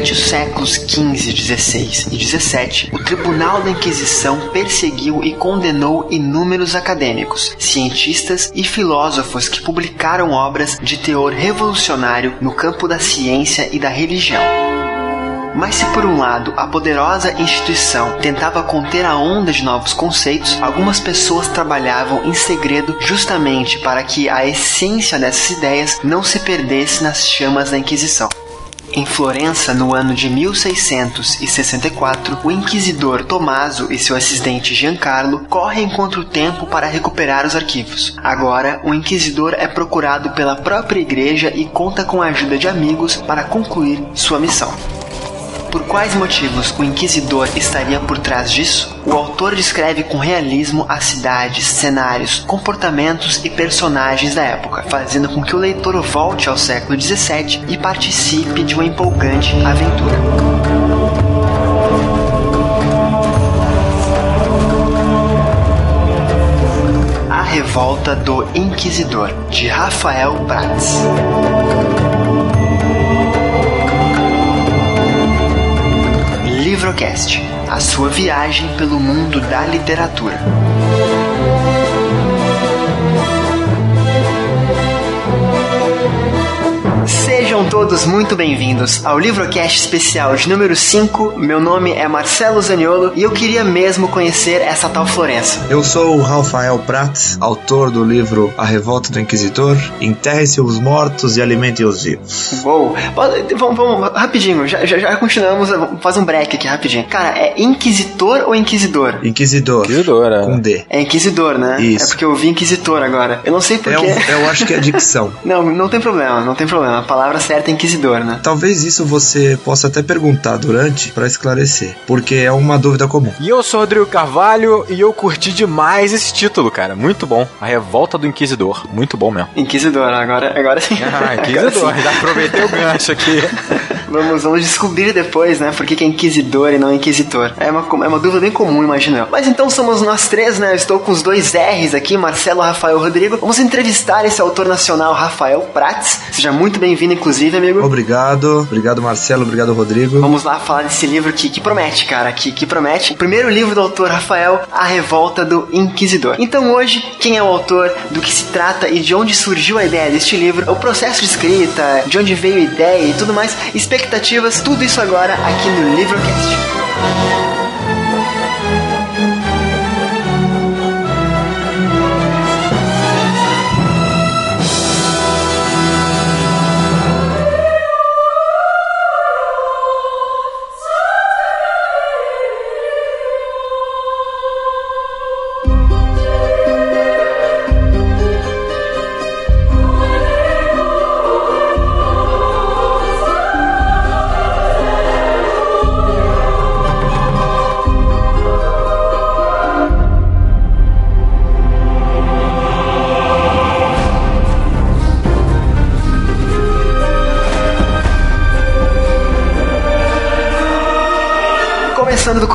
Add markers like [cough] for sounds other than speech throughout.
Durante os séculos XV, XVI e XVII, o Tribunal da Inquisição perseguiu e condenou inúmeros acadêmicos, cientistas e filósofos que publicaram obras de teor revolucionário no campo da ciência e da religião. Mas se por um lado a poderosa instituição tentava conter a onda de novos conceitos, algumas pessoas trabalhavam em segredo justamente para que a essência dessas ideias não se perdesse nas chamas da Inquisição. Em Florença, no ano de 1664, o inquisidor Tommaso e seu assistente Giancarlo correm contra o tempo para recuperar os arquivos. Agora, o inquisidor é procurado pela própria igreja e conta com a ajuda de amigos para concluir sua missão. Por quais motivos o inquisidor estaria por trás disso? O autor descreve com realismo as cidades, cenários, comportamentos e personagens da época, fazendo com que o leitor volte ao século XVII e participe de uma empolgante aventura. A Revolta do Inquisidor, de Rafael Prats. Livrocast, a sua viagem pelo mundo da literatura. Sejam todos muito bem-vindos ao Livrocast especial de número 5. Meu nome é Marcelo Zaniolo e eu queria mesmo conhecer essa tal Florença. Eu sou o Rafael Prats, autor do livro A Revolta do Inquisitor. Enterre-se os mortos e alimente os vivos. Uou, vamos, vamos, rapidinho, já, já, já continuamos, vamos fazer um break aqui rapidinho. Cara, é Inquisitor ou Inquisidor? Inquisidor. Inquisidora. Com D. É Inquisidor, né? Isso. É porque eu vi Inquisitor agora. Eu não sei É porquê. um- eu acho que é dicção. [laughs] Não, não tem problema, não tem problema. A palavra certa é Inquisidor, né? Talvez isso você possa até perguntar durante para esclarecer, porque é uma dúvida comum. E eu sou o Rodrigo Carvalho e eu curti demais esse título, cara. Muito bom. A Revolta do Inquisidor. Muito bom mesmo. Inquisidor, agora, agora sim. [laughs] Ah, Inquisidor. Já aproveitei o gancho aqui. [laughs] Vamos, vamos descobrir depois, né? Por que, que é Inquisidor e não Inquisitor. É uma, é uma dúvida bem comum, imagino eu. Mas então somos nós três, né? Eu estou com os dois R's aqui, Marcelo, Rafael e Rodrigo. Vamos entrevistar esse autor nacional, Rafael Prats. Seja muito bem-vindo, inclusive, amigo. Obrigado, obrigado Marcelo, obrigado Rodrigo. Vamos lá falar desse livro que, que promete, cara, que, que promete. O primeiro livro do autor Rafael, A Revolta do Inquisidor. Então hoje, quem é o autor, do que se trata e de onde surgiu a ideia deste livro, o processo de escrita, de onde veio a ideia e tudo mais, expectativas, tudo isso agora aqui no Livrocast.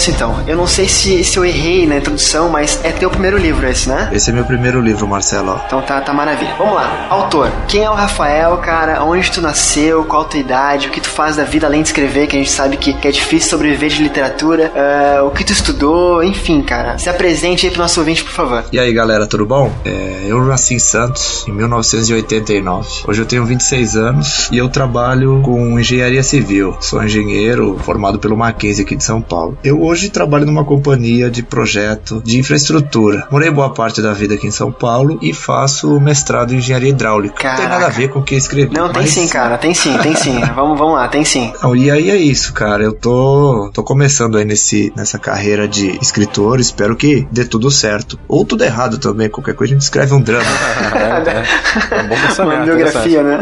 começo, então. Eu não sei se, se eu errei na introdução, mas é teu primeiro livro esse, né? Esse é meu primeiro livro, Marcelo. Então tá, tá maravilha. Vamos lá. Autor, quem é o Rafael, cara? Onde tu nasceu? Qual a tua idade? O que tu faz da vida além de escrever, que a gente sabe que, que é difícil sobreviver de literatura? Ah, o que tu estudou? Enfim, cara. Se apresente aí pro nosso ouvinte, por favor. E aí galera, tudo bom? É, eu nasci em Santos em 1989. Hoje eu tenho 26 anos e eu trabalho com engenharia civil. Sou engenheiro formado pelo Mackenzie aqui de São Paulo. Eu hoje trabalho numa companhia de projeto de infraestrutura. Morei boa parte da vida aqui em São Paulo e faço mestrado em engenharia hidráulica. Não tem Caraca. nada a ver com o que escrevi. Não, tem mas- sim, cara. Tem sim, tem sim. [laughs] vamos, vamos lá, tem sim. Não, e aí é isso, cara. Eu tô, tô começando aí nesse, nessa carreira de escritor. Espero que dê tudo certo. Ou tudo errado também. Qualquer coisa a gente escreve um drama. [laughs] É, é bom pensamento. Uma biografia, né?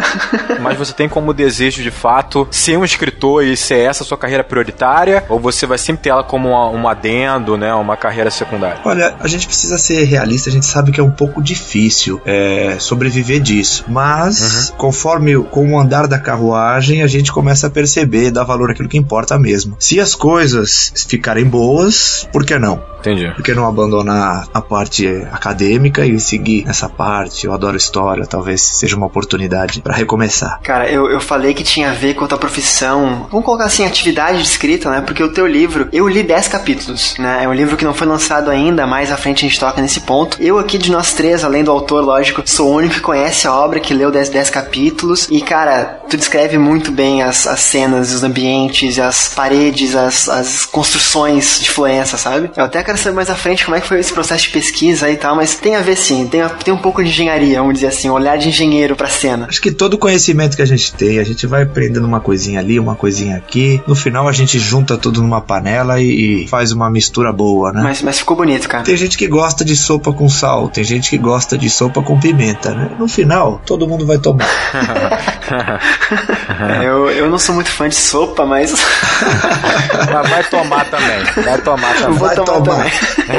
Mas você tem como desejo de fato ser um escritor e ser essa a sua carreira prioritária? Ou você vai vai sempre ter ela como uma, um adendo, né? Uma carreira secundária? Olha, a gente precisa ser realista, a gente sabe que é um pouco difícil é, sobreviver disso. Mas, uhum. conforme com o andar da carruagem, a gente começa a perceber, dar valor àquilo que importa mesmo. Se as coisas ficarem boas, por que não? Entendi. Por que não abandonar a parte acadêmica e seguir essa parte? Eu adoro história, talvez seja uma oportunidade para recomeçar. Cara, eu, eu falei que tinha a ver com a tua profissão. Vamos colocar assim, atividade de escrita, né? Porque o teu livro, eu li 10 capítulos, né? É um livro que não foi lançado ainda, mais à frente a gente toca nesse ponto. Eu aqui de nós três, além do autor, lógico, sou o único que conhece a obra, que leu 10, 10 capítulos. E, cara, tu descreve muito bem as, as cenas, os ambientes, as paredes, as, as construções de influência, sabe? Eu até quero saber mais à frente como é que foi esse processo de pesquisa e tal, mas tem a ver sim, tem, tem um pouco de engenharia, vamos dizer assim, olhar de engenheiro pra cena. Acho que todo conhecimento que a gente tem, a gente vai aprendendo uma coisinha ali, uma coisinha aqui, no final a gente junta tudo numa panela e, e faz uma mistura boa, né? Mas, mas ficou bonito, cara. Tem gente que gosta de sopa com sal, tem gente que gosta de sopa com pimenta, né? No final, todo mundo vai tomar. [laughs] eu, eu não sou muito fã de sopa, mas. [laughs] mas vai tomar também. Vai tomar também. Vai tomar. tomar.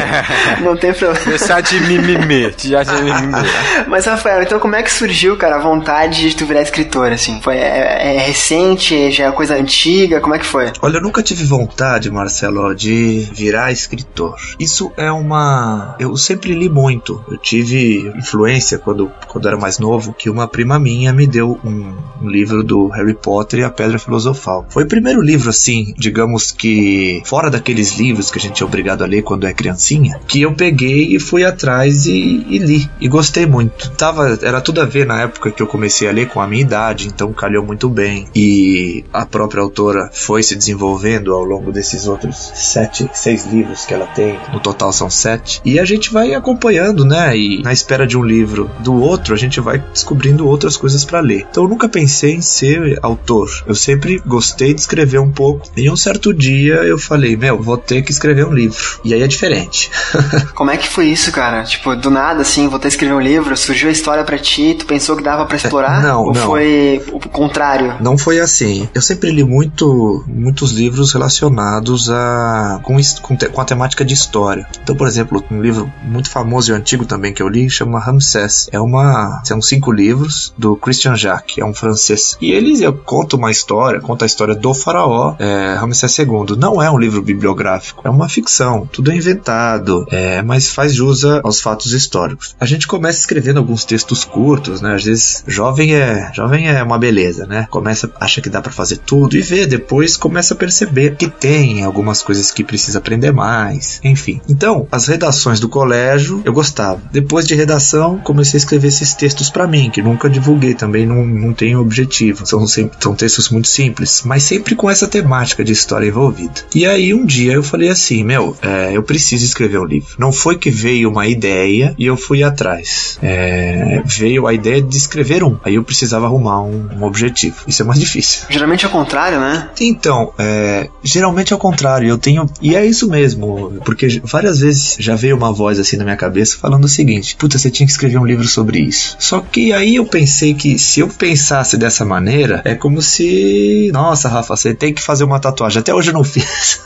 [laughs] não tem problema. Deixar de mimimi. De mimimi. Mas, Rafael, então como é que surgiu, cara, a vontade de tu virar escritor, assim? Foi, é, é recente? Já é coisa antiga? Como é que foi? Olha, eu nunca tive vontade, Marcelo, de virar escritor. Isso é uma. Eu sempre li muito. Eu tive influência quando, quando era mais novo, que uma prima minha me deu um, um livro do Harry Potter e a Pedra Filosofal. Foi o primeiro livro, assim, digamos que fora daqueles livros que a gente é obrigado a ler quando é criancinha, que eu peguei e fui atrás e, e li. E gostei muito. Tava, era tudo a ver na época que eu comecei a ler com a minha idade, então calhou muito bem. E a própria autora foi se desenvolvendo ao longo desses outros sete, seis livros que ela tem. No total são sete. E a gente vai acompanhando, né? E na espera de um livro do outro, a gente vai descobrindo outras coisas para ler. Então eu nunca pensei em ser autor. Eu sempre gostei de escrever um pouco. E um certo dia eu falei, meu, vou ter que escrever um livro. E aí é diferente. [laughs] Como é que foi isso, cara? Tipo, do nada, assim, vou ter que escrever um livro, surgiu a história para ti, tu pensou que dava para explorar? Não, Ou não. foi o contrário? Não foi assim. Eu sempre li muito, muitos livros relacionados a com, com, com a temática de história. Então, por exemplo, um livro muito famoso e antigo também que eu li chama Ramsés. É uma, são cinco livros do Christian Jacques, é um francês. E ele conta uma história, conta a história do faraó é, Ramsés II. Não é um livro bibliográfico, é uma ficção. Tudo é inventado, é, mas faz jus aos fatos históricos. A gente começa escrevendo alguns textos curtos, né? Às vezes jovem é jovem é uma beleza, né? Começa acha que dá para fazer tudo e vê depois começa a perceber que tem algumas coisas que precisa aprender mais, enfim. Então as redações do colégio eu gostava. Depois de redação comecei a escrever esses textos para mim que nunca divulguei também não, não tenho objetivo. São sempre são textos muito simples, mas sempre com essa temática de história envolvida. E aí um dia eu falei assim, meu, é, eu preciso escrever um livro. Não foi que veio uma ideia e eu fui atrás. É, veio a ideia de escrever um. Aí eu precisava arrumar um, um, objetivo. Isso é mais [laughs] difícil. Geralmente é o contrário, né? Então, é, geralmente é o contrário. Eu tenho. E é isso mesmo. Porque várias vezes já veio uma voz assim na minha cabeça falando o seguinte: Puta, você tinha que escrever um livro sobre isso. Só que aí eu pensei que se eu pensasse dessa maneira, é como se. Nossa, Rafa, você tem que fazer uma tatuagem. Até hoje eu não [laughs] fiz.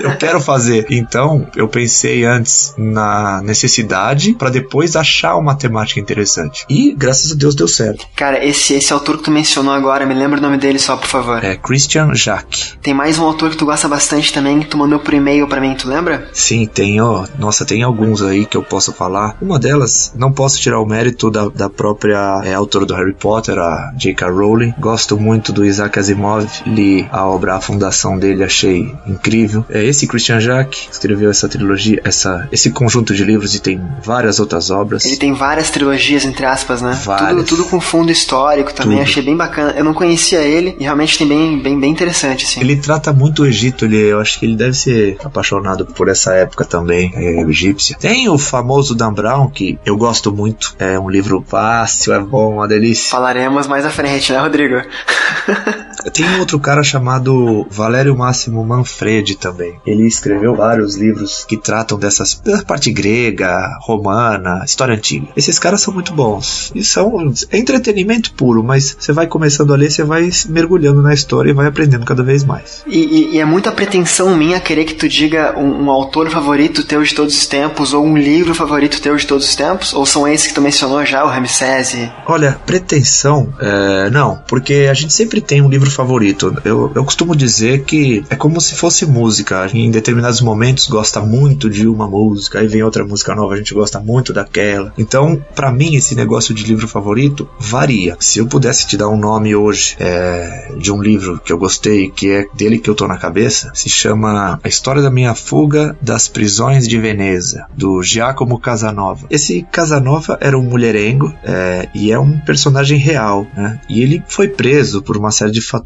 eu quero fazer. Então, eu pensei antes na necessidade para depois achar uma temática interessante. E graças a Deus deu certo. Cara, esse, esse autor que tu mencionou agora, me lembra o nome dele só, por favor. É Christian Jacques. Tem mais um autor que tu gosta bastante também, que tu mandou por e-mail para mim, tu lembra? Sim, tem, ó. Nossa, tem alguns aí que eu posso falar. Uma delas, não posso tirar o mérito da, da própria é, autora do Harry Potter, a J.K. Rowling. Gosto muito do Isaac Asimov, li a obra A Fundação dele, achei incrível. É esse Christian Jacques escreveu essa trilogia, essa, esse conjunto de livros e tem várias outras obras. Ele tem várias trilogias, entre aspas, né? Várias. Tudo, tudo com fundo histórico também, Tudo. achei bem bacana. Eu não conhecia ele e realmente tem bem, bem, bem interessante, assim. Ele trata muito o Egito, ele, eu acho que ele deve ser apaixonado por essa época também, é, egípcia. Tem o famoso Dan Brown, que eu gosto muito, é um livro fácil, é bom, uma delícia. Falaremos mais à frente, né, Rodrigo? [laughs] Tem um outro cara chamado Valério Máximo Manfredi também. Ele escreveu vários livros que tratam dessas da parte grega, romana, história antiga. Esses caras são muito bons. E são é entretenimento puro, mas você vai começando a ler, você vai mergulhando na história e vai aprendendo cada vez mais. E, e, e é muita pretensão minha querer que tu diga um, um, autor favorito teu de todos os tempos ou um livro favorito teu de todos os tempos? Ou são esses que tu mencionou já, o Ramsés? Olha, pretensão, é, não, porque a gente sempre tem um livro favorito. Eu, eu costumo dizer que é como se fosse música. Em determinados momentos gosta muito de uma música, aí vem outra música nova, a gente gosta muito daquela. Então, para mim, esse negócio de livro favorito varia. Se eu pudesse te dar um nome hoje é, de um livro que eu gostei, que é dele que eu tô na cabeça, se chama A História da Minha Fuga das Prisões de Veneza, do Giacomo Casanova. Esse Casanova era um mulherengo é, e é um personagem real, né? E ele foi preso por uma série de fatores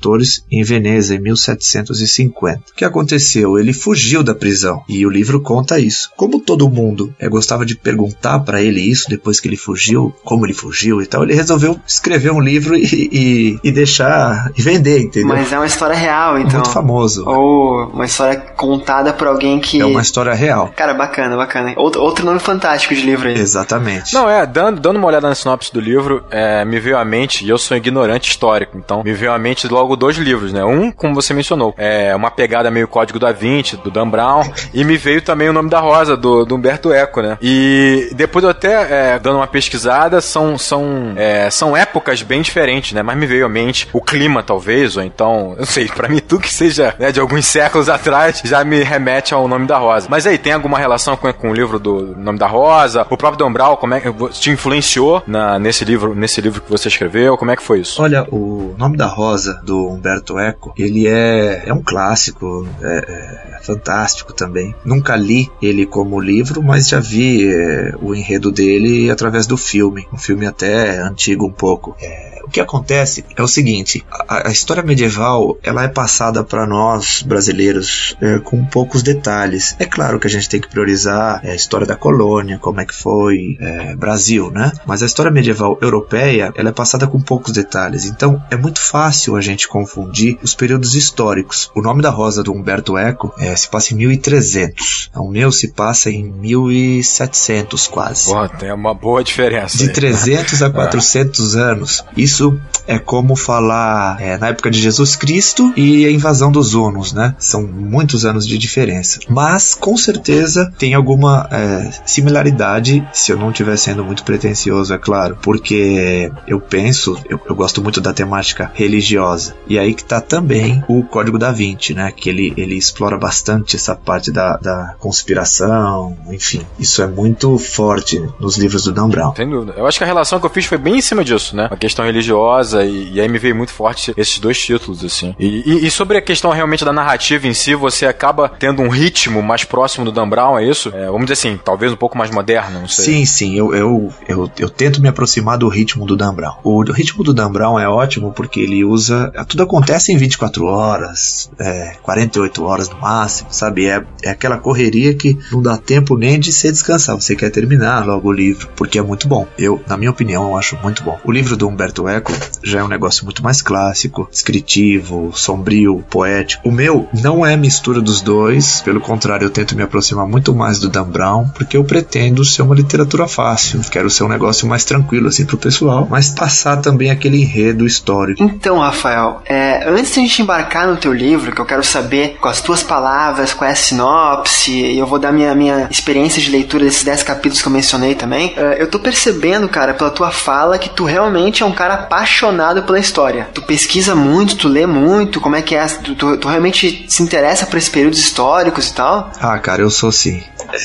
em Veneza em 1750. O que aconteceu? Ele fugiu da prisão e o livro conta isso. Como todo mundo é, gostava de perguntar para ele isso depois que ele fugiu, como ele fugiu e tal, ele resolveu escrever um livro e, e, e deixar e vender, entendeu? Mas é uma história real, então. Muito famoso. Ou uma história contada por alguém que. É uma história real. Cara, bacana, bacana. Outro, outro nome fantástico de livro aí. Exatamente. Não, é, dando, dando uma olhada na sinopse do livro, é, me veio à mente, e eu sou ignorante histórico, então me veio à mente logo dois livros, né? Um, como você mencionou, é uma pegada meio Código da Vinci, do Dan Brown, e me veio também o nome da Rosa, do, do Humberto Eco, né? E depois eu até, é, dando uma pesquisada, são, são, é, são épocas bem diferentes, né? Mas me veio à mente o clima, talvez, ou então, [laughs] eu sei, pra mim tudo que seja né, de alguns séculos atrás já me remete ao nome da Rosa. Mas aí, tem alguma relação com, com o livro do Nome da Rosa? O próprio Dan Brown, como é que te influenciou na, nesse livro, nesse livro que você escreveu? Como é que foi isso? Olha, o Nome da Rosa, do Humberto Eco, ele é, é um clássico, é, é fantástico também. Nunca li ele como livro, mas já vi é, o enredo dele através do filme. Um filme até antigo um pouco. É, o que acontece é o seguinte: a, a história medieval ela é passada para nós brasileiros é, com poucos detalhes. É claro que a gente tem que priorizar é, a história da colônia, como é que foi é, Brasil, né? Mas a história medieval europeia ela é passada com poucos detalhes. Então é muito fácil a gente confundir os períodos históricos. O nome da Rosa do Humberto Eco é, se passa em 1300. O meu se passa em 1700 quase. Pô, tem uma boa diferença. De 300 a [laughs] 400 anos. Isso isso é como falar é, na época de Jesus Cristo e a invasão dos hunos, né? São muitos anos de diferença. Mas com certeza tem alguma é, similaridade, se eu não estiver sendo muito pretencioso, é claro, porque eu penso, eu, eu, gosto muito da temática religiosa. E aí que tá também o Código da Vinci, né? Que ele, ele explora bastante essa parte da, da conspiração, enfim. Isso é muito forte nos livros do Dan Brown. Sem dúvida. Eu acho que a relação que eu fiz foi bem em cima disso, né? A questão religiosa religiosa, e, e, aí me veio muito forte esses dois títulos, assim. E, e, e, sobre a questão realmente da narrativa em si, você acaba tendo um ritmo mais próximo do Dan Brown, é isso? É, vamos dizer assim, talvez um pouco mais moderno, não sei. Sim, sim, eu, eu, eu, eu tento me aproximar do ritmo do Dan Brown. O, o, ritmo do Dan Brown é ótimo porque ele usa. Tudo acontece em 24 horas, é, 48 horas no máximo, sabe? É, é aquela correria que não dá tempo nem de você descansar. Você quer terminar logo o livro, porque é muito bom. Eu, na minha opinião, eu acho muito bom. O livro do Humberto Já é um negócio muito mais clássico, descritivo, sombrio, poético. O meu não é mistura dos dois, pelo contrário, eu tento me aproximar muito mais do Dan Brown, porque eu pretendo ser uma literatura fácil. Quero ser um negócio mais tranquilo assim pro pessoal, mas passar também aquele enredo histórico. Então, Rafael, é, antes de a gente embarcar no teu livro, que eu quero saber com as tuas palavras, qual é a sinopse, e eu vou dar minha, minha experiência de leitura desses 10 capítulos que eu mencionei também, é, eu tô percebendo, cara, pela tua fala, que tu realmente é um cara apaixonado pela história. Tu pesquisa muito, tu lê muito, como é que é? Tu, tu, tu realmente se interessa por esses períodos históricos e tal? Ah, cara, eu sou sim.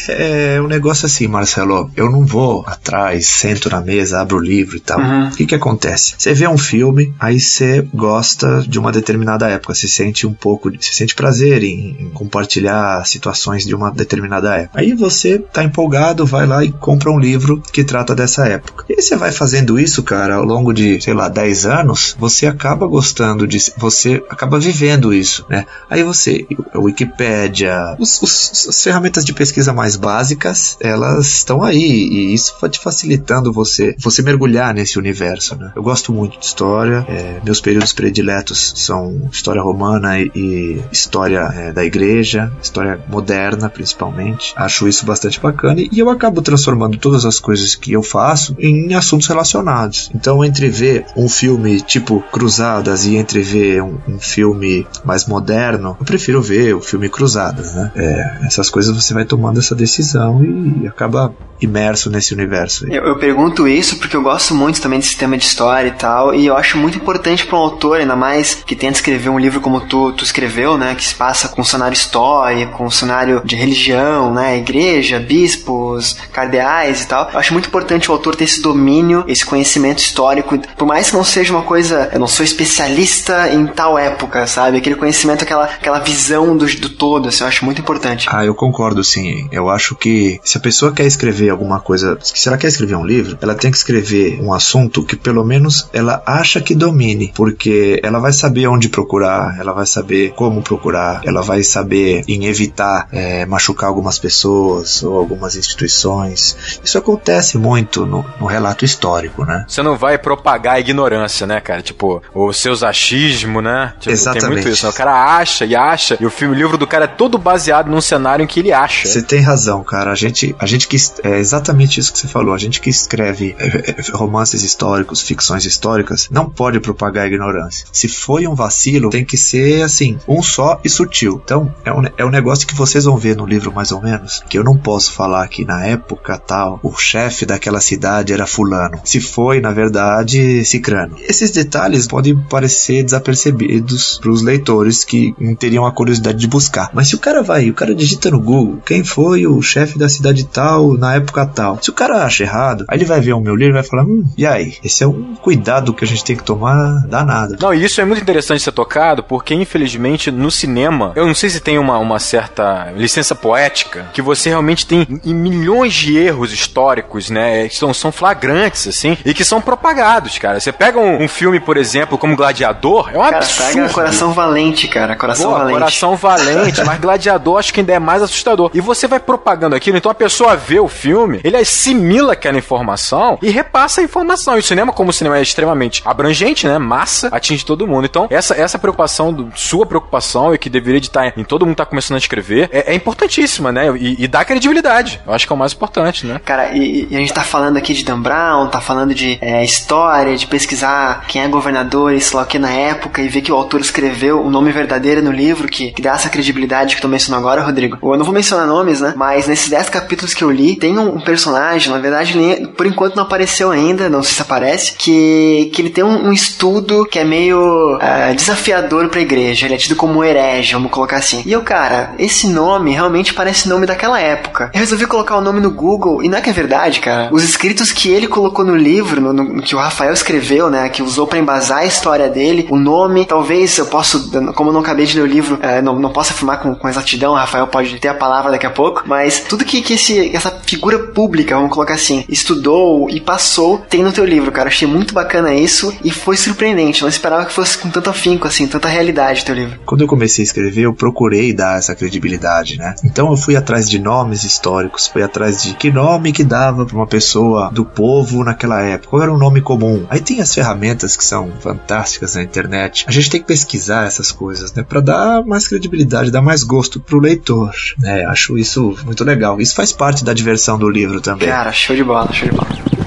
É um negócio assim, Marcelo. Eu não vou atrás, sento na mesa, abro o livro e tal. Uhum. O que que acontece? Você vê um filme, aí você gosta de uma determinada época, você sente um pouco, você sente prazer em, em compartilhar situações de uma determinada época. Aí você tá empolgado, vai lá e compra um livro que trata dessa época. E você vai fazendo isso, cara, ao longo de sei lá, 10 anos, você acaba gostando de. Você acaba vivendo isso, né? Aí você, a Wikipédia, os, os, as ferramentas de pesquisa mais básicas, elas estão aí. E isso vai te facilitando você, você mergulhar nesse universo, né? Eu gosto muito de história, é, meus períodos prediletos são história romana e, e história é, da igreja, história moderna principalmente. Acho isso bastante bacana e eu acabo transformando todas as coisas que eu faço em assuntos relacionados. Então, entre ver um filme tipo Cruzadas e entre ver um, um filme mais moderno, eu prefiro ver o filme Cruzadas, né? É, essas coisas você vai tomando essa decisão e acaba imerso nesse universo. Eu, eu, pergunto isso porque eu gosto muito também desse tema de história e tal, e eu acho muito importante para um autor, ainda mais que tenta escrever um livro como tu, tu escreveu, né, que se passa com um cenário histórico, com um cenário de religião, né, igreja, bispos, cardeais e tal. Eu acho muito importante o autor ter esse domínio, esse conhecimento histórico, por mais que não seja uma coisa, eu não sou especialista em tal época, sabe? Aquele conhecimento, aquela, aquela visão do, do todo, assim, eu acho muito importante. Ah, eu concordo sim. Eu acho que se a pessoa quer escrever alguma coisa, se ela quer escrever um livro, ela tem que escrever um assunto que pelo menos ela acha que domine, porque ela vai saber onde procurar, ela vai saber como procurar, ela vai saber em evitar é, machucar algumas pessoas ou algumas instituições. Isso acontece muito no, no, relato histórico, né? Você não vai propagar a ignorância, né, cara? Tipo, o seus achismo, né? Tipo, Exatamente. Tem muito isso. Né? O cara acha e acha, e o filme, o livro do cara é todo baseado num cenário em que ele acha. Você tem razão, cara. A gente, a gente que é exatamente isso que você falou. A gente que escreve é, é, romances históricos, ficções históricas, não pode propagar a ignorância. Se foi um vacilo, tem que ser assim, um só e sutil. Então, é um, é um negócio que vocês vão ver no livro mais ou menos, que eu não posso falar que na época tal, o chefe daquela cidade era fulano. Se foi, na verdade, cicrano. Esses detalhes podem parecer desapercebidos para os leitores que teriam a curiosidade de buscar. Mas se o cara vai, o cara digita no Google quem foi o chefe da cidade tal na época tal. Se o cara acha errado, aí ele vai ver o meu livro e vai falar: hum, e aí? Esse é um cuidado que a gente tem que tomar danado. Não, e isso é muito interessante ser tocado, porque infelizmente no cinema, eu não sei se tem uma, uma certa licença poética, que você realmente tem milhões de erros históricos, né? Que são, são flagrantes, assim, e que são propagados, cara. Você pega um, um filme, por exemplo, como Gladiador, é um cara, absurdo. Pega Coração Valente, cara. Coração Boa, Valente. Coração Valente, mas Gladiador acho que ainda é mais assustador. E você vai propagando aquilo, então a pessoa vê o filme, ele assimila aquela informação e repassa a informação. E o cinema, como o cinema é extremamente abrangente, né? Massa, atinge todo mundo. Então, essa, essa preocupação, do, sua preocupação, e que deveria de estar em todo mundo tá começando a escrever, é, é importantíssima, né? E, e, dá credibilidade. Eu acho que é o mais importante, né? Cara, e, e a gente tá falando aqui de Dan Brown, tá falando de é, história, de pesquisar quem é governador e sei lá o que na época, e ver que o autor escreveu o nome verdadeiro no livro, que, que dá essa credibilidade que tu mencionou agora, Rodrigo. Eu não vou mencionar nomes, né? Mas nesses 10 capítulos que eu li, tem um, um personagem, na verdade, ele, por enquanto não apareceu ainda, não sei se aparece, que, que ele tem um, um estudo que é meio uh, desafiador pra igreja. Ele é tido como herege, vamos colocar assim. E eu, cara, esse nome realmente parece nome daquela época. Eu resolvi colocar o nome no Google, e não é que é verdade, cara. Os escritos que ele colocou no livro, no, no que o Rafael escreveu, né, que usou para embasar a história dele, o nome, talvez eu posso, como eu não acabei de ler o livro, uh, não, não posso afirmar com, com exatidão, o Rafael pode ter a palavra daqui a pouco, mas tudo que, que esse, essa figura pública, vamos colocar assim, estudou e passou, tem no teu livro, cara. Achei muito bacana isso e foi surpreendente. Não esperava que fosse com tanto afinco, assim, tanta realidade o teu livro. Quando eu comecei a escrever, eu procurei dar essa credibilidade, né? Então eu fui atrás de nomes históricos, fui atrás de que nome que dava pra uma pessoa do povo naquela época, qual era um nome comum. Aí tem as ferramentas que são fantásticas na internet. A gente tem que pesquisar essas coisas, né? Pra dar mais credibilidade, dar mais gosto pro leitor, né? Acho isso muito legal. Isso faz parte da diversão do livro também. Cara, show de bola, show de bola.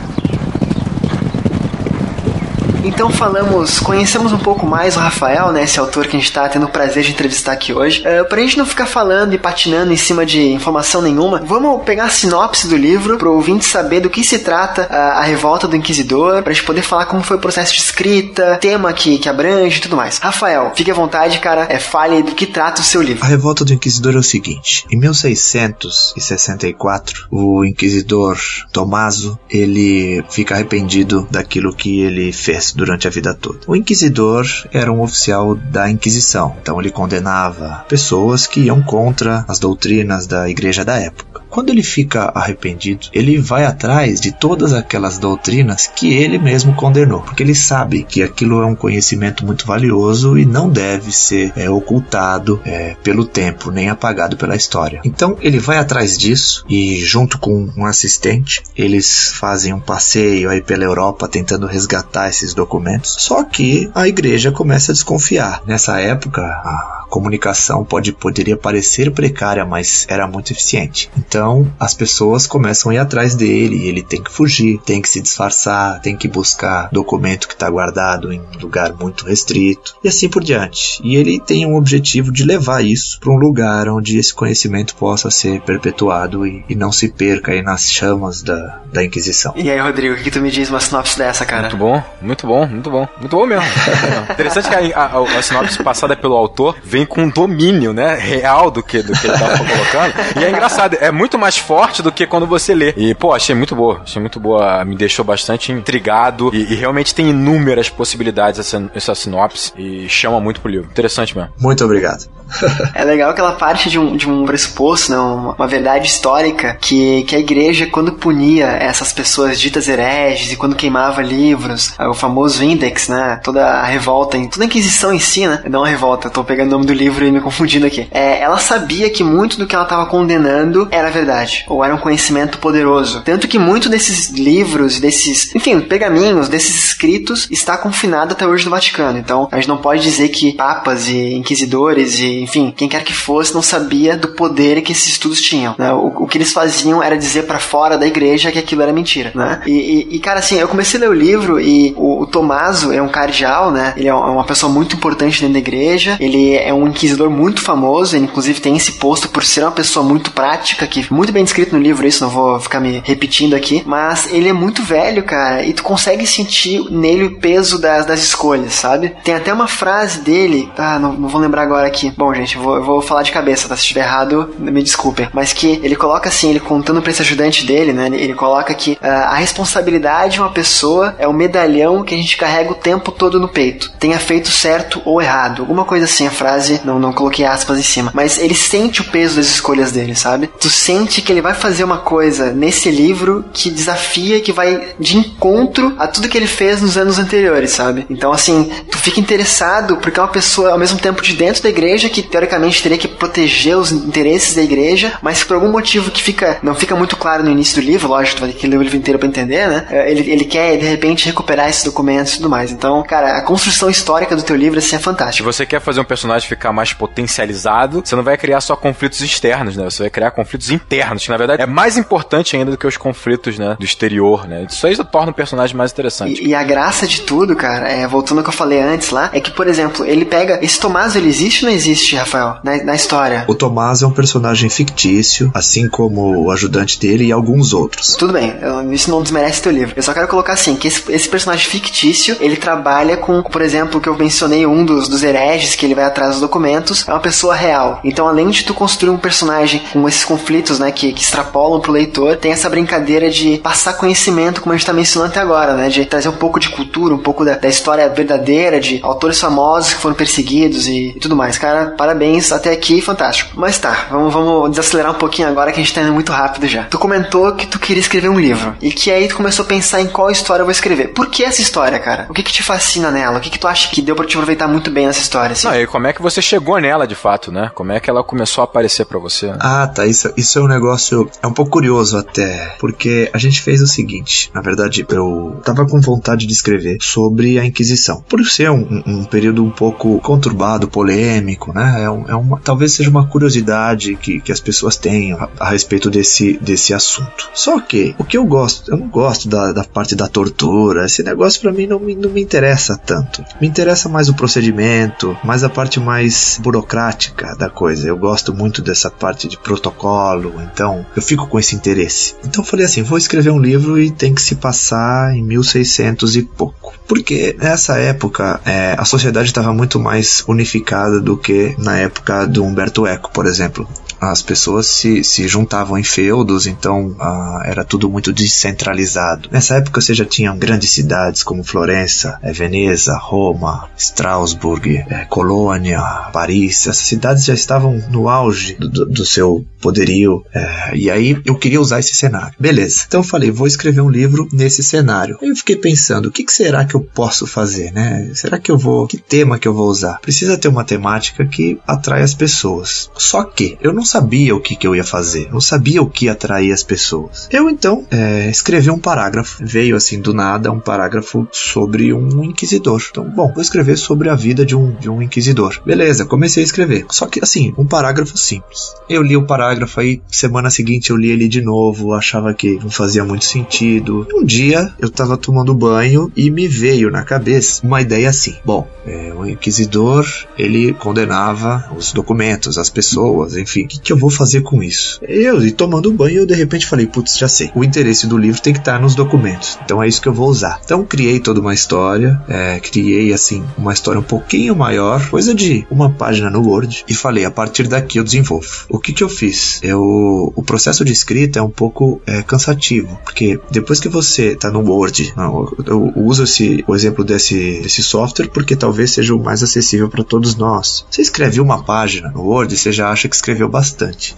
Então falamos, conhecemos um pouco mais o Rafael, né, esse autor que a gente está tendo o prazer de entrevistar aqui hoje. Uh, pra gente não ficar falando e patinando em cima de informação nenhuma, vamos pegar a sinopse do livro pro ouvinte saber do que se trata uh, a revolta do Inquisidor, pra gente poder falar como foi o processo de escrita, tema que, que abrange e tudo mais. Rafael, fique à vontade, cara, é, fale do que trata o seu livro. A revolta do Inquisidor é o seguinte, em 1664, o Inquisidor Tomaso, ele fica arrependido daquilo que ele fez durante a vida toda. O inquisidor era um oficial da Inquisição, então ele condenava pessoas que iam contra as doutrinas da igreja da época. Quando ele fica arrependido, ele vai atrás de todas aquelas doutrinas que ele mesmo condenou, porque ele sabe que aquilo é um conhecimento muito valioso e não deve ser é, ocultado é, pelo tempo nem apagado pela história. Então ele vai atrás disso e junto com um assistente eles fazem um passeio aí pela Europa tentando resgatar esses documentos. Só que a igreja começa a desconfiar. Nessa época a comunicação pode poderia parecer precária, mas era muito eficiente. Então as pessoas começam a ir atrás dele, e ele tem que fugir, tem que se disfarçar, tem que buscar documento que está guardado em lugar muito restrito e assim por diante. E ele tem um objetivo de levar isso para um lugar onde esse conhecimento possa ser perpetuado e, e não se perca aí nas chamas da, da Inquisição. E aí, Rodrigo, o que tu me diz uma sinopse dessa, cara? Muito bom, muito bom, muito bom. Muito bom mesmo. [laughs] Interessante que a, a, a, sinopse passada pelo autor vem com um domínio, né, real do que, do que ele tava [laughs] colocando. E é engraçado, é muito mais forte do que quando você lê. E, pô, achei muito boa, achei muito boa, me deixou bastante intrigado e, e realmente tem inúmeras possibilidades essa, essa sinopse e chama muito pro livro. Interessante mesmo. Muito obrigado. [laughs] é legal aquela parte de um, de um pressuposto, né, uma, uma, verdade histórica, que, que a igreja, quando punia essas pessoas ditas hereges e quando queimava livros, o famoso index, né, toda a revolta, toda a Inquisição em si, né, não a revolta, tô pegando o nome do livro e me confundindo aqui. É, ela sabia que muito do que ela estava condenando era verdade, ou era um conhecimento poderoso. Tanto que muito desses livros, desses, enfim, pergaminhos, desses escritos, está confinado até hoje no Vaticano. Então, a gente não pode dizer que papas e inquisidores e enfim, quem quer que fosse, não sabia do poder que esses estudos tinham. Né? O, o, que eles faziam era dizer para fora da igreja que aquilo era mentira, né? E, e, cara, assim, eu comecei a ler o livro e o, o Tomaso é um cardeal, né? Ele é uma pessoa muito importante dentro da igreja, ele é um inquisidor muito famoso, ele inclusive tem esse posto por ser uma pessoa muito prática, que muito bem descrito no livro isso, não vou ficar me repetindo aqui, mas ele é muito velho, cara, e tu consegue sentir nele o peso das, das escolhas, sabe? Tem até uma frase dele, ah, não, não vou lembrar agora aqui. Bom, Bom, gente, vou, vou falar de cabeça, tá? Se estiver errado, me desculpem. Mas que ele coloca assim, ele contando pra esse ajudante dele, né? Ele, ele coloca que uh, a responsabilidade de uma pessoa é o medalhão que a gente carrega o tempo todo no peito. Tenha feito certo ou errado. Alguma coisa assim, a frase, não, não coloquei aspas em cima. Mas ele sente o peso das escolhas dele, sabe? Tu sente que ele vai fazer uma coisa nesse livro que desafia, que vai de encontro a tudo que ele fez nos anos anteriores, sabe? Então, assim, tu fica interessado porque é uma pessoa, ao mesmo tempo, de dentro da igreja que teoricamente teria que proteger os interesses da igreja, mas por algum motivo que fica não fica muito claro no início do livro, lógico, tu vai ter que ler o livro inteiro para entender, né? É, ele, ele quer de repente recuperar esses documentos e tudo mais. Então, cara, a construção histórica do teu livro assim é fantástica. Se você quer fazer um personagem ficar mais potencializado, você não vai criar só conflitos externos, né? Você vai criar conflitos internos, que na verdade é mais importante ainda do que os conflitos, né, do exterior, né? Isso aí torna o personagem mais interessante. E, e a graça de tudo, cara, é voltando ao que eu falei antes lá, é que por exemplo, ele pega esse Tomás, ele existe ou não existe? Existe, Rafael, na, na história? O Tomás é um personagem fictício, assim como o ajudante dele e alguns outros. Tudo bem, eu, isso não desmerece teu livro. Eu só quero colocar assim, que esse, esse, personagem fictício, ele trabalha com, por exemplo, que eu mencionei, um dos, dos hereges que ele vai atrás dos documentos, é uma pessoa real. Então, além de tu construir um personagem com esses conflitos, né, que, que extrapolam pro leitor, tem essa brincadeira de passar conhecimento, como a gente tá mencionando até agora, né, de trazer um pouco de cultura, um pouco da, da história verdadeira, de autores famosos que foram perseguidos e, e tudo mais. Cara, parabéns, até aqui, fantástico. Mas tá, vamos, vamos desacelerar um pouquinho agora que a gente tá indo muito rápido já. Tu comentou que tu queria escrever um livro e que aí tu começou a pensar em qual história eu vou escrever. Por que essa história, cara? O que que te fascina nela? O que que tu acha que deu pra te aproveitar muito bem nessa história? Assim? Não, e como é que você chegou nela de fato, né? Como é que ela começou a aparecer para você? Ah, tá. Isso, isso é um negócio. É um pouco curioso até. Porque a gente fez o seguinte: na verdade, eu tava com vontade de escrever sobre a Inquisição. Por ser um, um período um pouco conturbado, polêmico, né? É, um, é uma, talvez seja uma curiosidade que, que as pessoas tenham a, a, respeito desse, desse assunto. Só que o que eu gosto, eu não gosto da, da parte da tortura, esse negócio para mim não me, não me interessa tanto. Me interessa mais o procedimento, mais a parte mais burocrática da coisa. Eu gosto muito dessa parte de protocolo, então eu fico com esse interesse. Então eu falei assim, vou escrever um livro e tem que se passar em 1600 e pouco. Porque nessa época é, a sociedade estava muito mais unificada do que na época do Humberto Eco, por exemplo. As pessoas se, se juntavam em feudos, então ah, era tudo muito descentralizado. Nessa época você já tinha grandes cidades como Florença, é, Veneza, Roma, Strasbourg, é, Colônia, Paris. Essas cidades já estavam no auge do, do seu poderio. É, e aí eu queria usar esse cenário. Beleza. Então eu falei, vou escrever um livro nesse cenário. Aí eu fiquei pensando, o que, que será que eu posso fazer, né? Será que eu vou. Que tema que eu vou usar? Precisa ter uma temática que atrai as pessoas. Só que eu não sabia o que, que eu ia fazer. Não sabia o que atrair as pessoas. Eu então é, escrevi um parágrafo. Veio assim do nada um parágrafo sobre um inquisidor. Então, bom, vou escrever sobre a vida de um, de um inquisidor. Beleza, comecei a escrever. Só que assim, um parágrafo simples. Eu li o parágrafo aí, semana seguinte eu li ele de novo, achava que não fazia muito sentido. Um dia eu tava tomando banho e me veio na cabeça uma ideia assim. Bom, é, o inquisidor ele condenava os documentos, as pessoas, enfim. Que, que eu vou fazer com isso? Eu, e tomando banho, eu de repente falei, putz, já sei. O interesse do livro tem que estar nos documentos. Então é isso que eu vou usar. Então criei toda uma história, é, criei assim uma história um pouquinho maior, coisa de uma página no Word, e falei, a partir daqui eu desenvolvo. O que que eu fiz? Eu, o processo de escrita é um pouco é, cansativo, porque depois que você está no Word, não, eu uso esse, o exemplo desse, desse software porque talvez seja o mais acessível para todos nós. Você escreve uma página no Word, você já acha que escreveu bastante.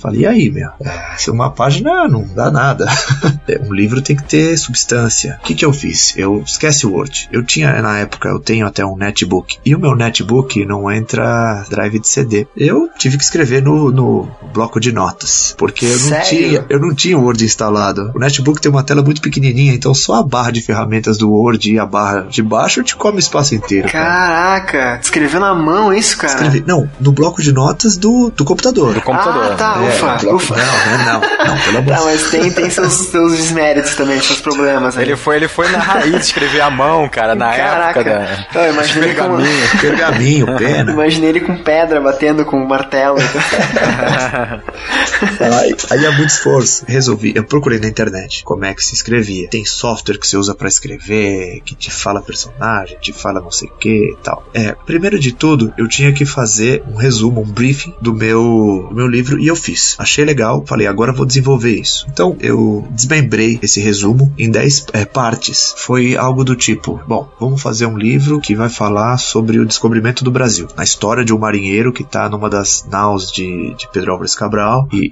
Falei, e aí, meu? É, uma página não dá nada. [laughs] É, um livro tem que ter substância. O que, que eu fiz? Eu esquece o Word. Eu tinha na época, eu tenho até um netbook e o meu netbook não entra drive de CD. Eu tive que escrever no, no bloco de notas porque eu não tinha, eu não tinha o Word instalado. O netbook tem uma tela muito pequenininha, então só a barra de ferramentas do Word e a barra de baixo te come espaço inteiro. Caraca, cara. escreveu na mão isso, cara? Escrevi, não, no bloco de notas do, do computador. Do computador. Ah, tá, é, ufa, bloco, ufa. Não, não, não, pelo amor Tá, mas tem, tem seus, seus desméritos também, seus problemas. Aí. Ele foi, ele foi na raiz escrever à mão, cara, na Caraca. época da. Então, imaginei pergaminho, com... pergaminho, pena. Imaginei ele com pedra batendo com um martelo. [laughs] aí, aí é muito esforço. Resolvi, eu procurei na internet como é que se escrevia. Tem software que você usa para escrever, que te fala personagem, te fala não sei o que e tal. É, primeiro de tudo, eu tinha que fazer um resumo, um briefing do meu, do meu livro e eu fiz. Achei legal, falei, agora vou desenvolver isso. Então eu desmembrei esse resumo em 10 é, partes. Foi algo do tipo: bom, vamos fazer um livro que vai falar sobre o descobrimento do Brasil, na história de um marinheiro que está numa das naus de, de Pedro Álvares Cabral e,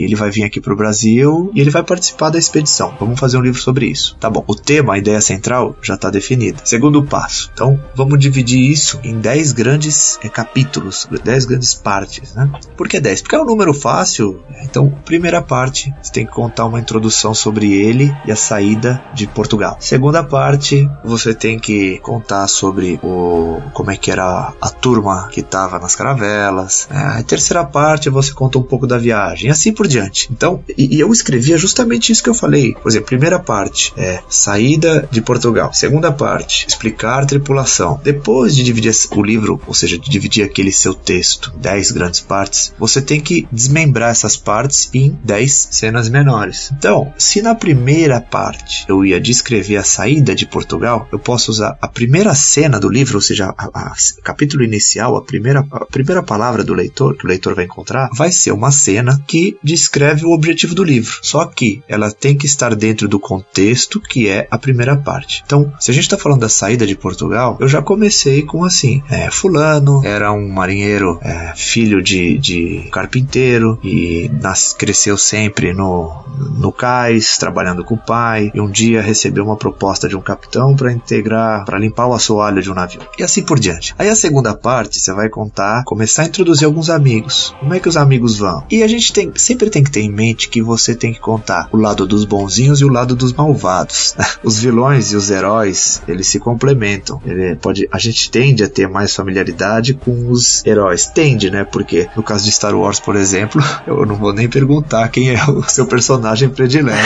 e ele vai vir aqui para o Brasil e ele vai participar da expedição. Vamos fazer um livro sobre isso. Tá bom, o tema, a ideia central já está definida. Segundo passo, então vamos dividir isso em 10 grandes é, capítulos, 10 grandes partes, né? Por que 10? Porque é um número fácil. Então, primeira parte, você tem que contar uma introdução sobre ele e a saída de Portugal. Segunda parte, você tem que contar sobre o como é que era a turma que estava nas caravelas. Né? A terceira parte, você conta um pouco da viagem, e assim por diante. Então, e, e eu escrevia justamente isso que eu falei. Por exemplo, primeira parte é saída de Portugal. Segunda parte, explicar tripulação. Depois de dividir o livro, ou seja, de dividir aquele seu texto em 10 grandes partes, você tem que desmembrar essas partes em 10 cenas menores. Então, se na primeira parte eu ia descrever a saída de Portugal, eu posso usar a primeira cena do livro, ou seja, o capítulo inicial, a primeira, a primeira palavra do leitor, que o leitor vai encontrar, vai ser uma cena que descreve o objetivo do livro. Só que ela tem que estar dentro do contexto que é a primeira parte. Então, se a gente está falando da saída de Portugal, eu já comecei com assim: é, Fulano era um marinheiro, é, filho de, de carpinteiro e nas, cresceu sempre no, no cais, trabalhando com o pai, e um dia recebeu uma proposta de um capitão para integrar, para limpar o assoalho de um navio. E assim por diante. Aí a segunda parte você vai contar, começar a introduzir alguns amigos. Como é que os amigos vão? E a gente tem, sempre tem que ter em mente que você tem que contar o lado dos bonzinhos e o lado dos malvados. [laughs] Os vilões e os heróis, eles se complementam. Ele pode, a gente tende a ter mais familiaridade com os heróis. Tende, né? Porque no caso de Star Wars, por exemplo, [laughs] eu não vou nem perguntar quem é o seu personagem predileto.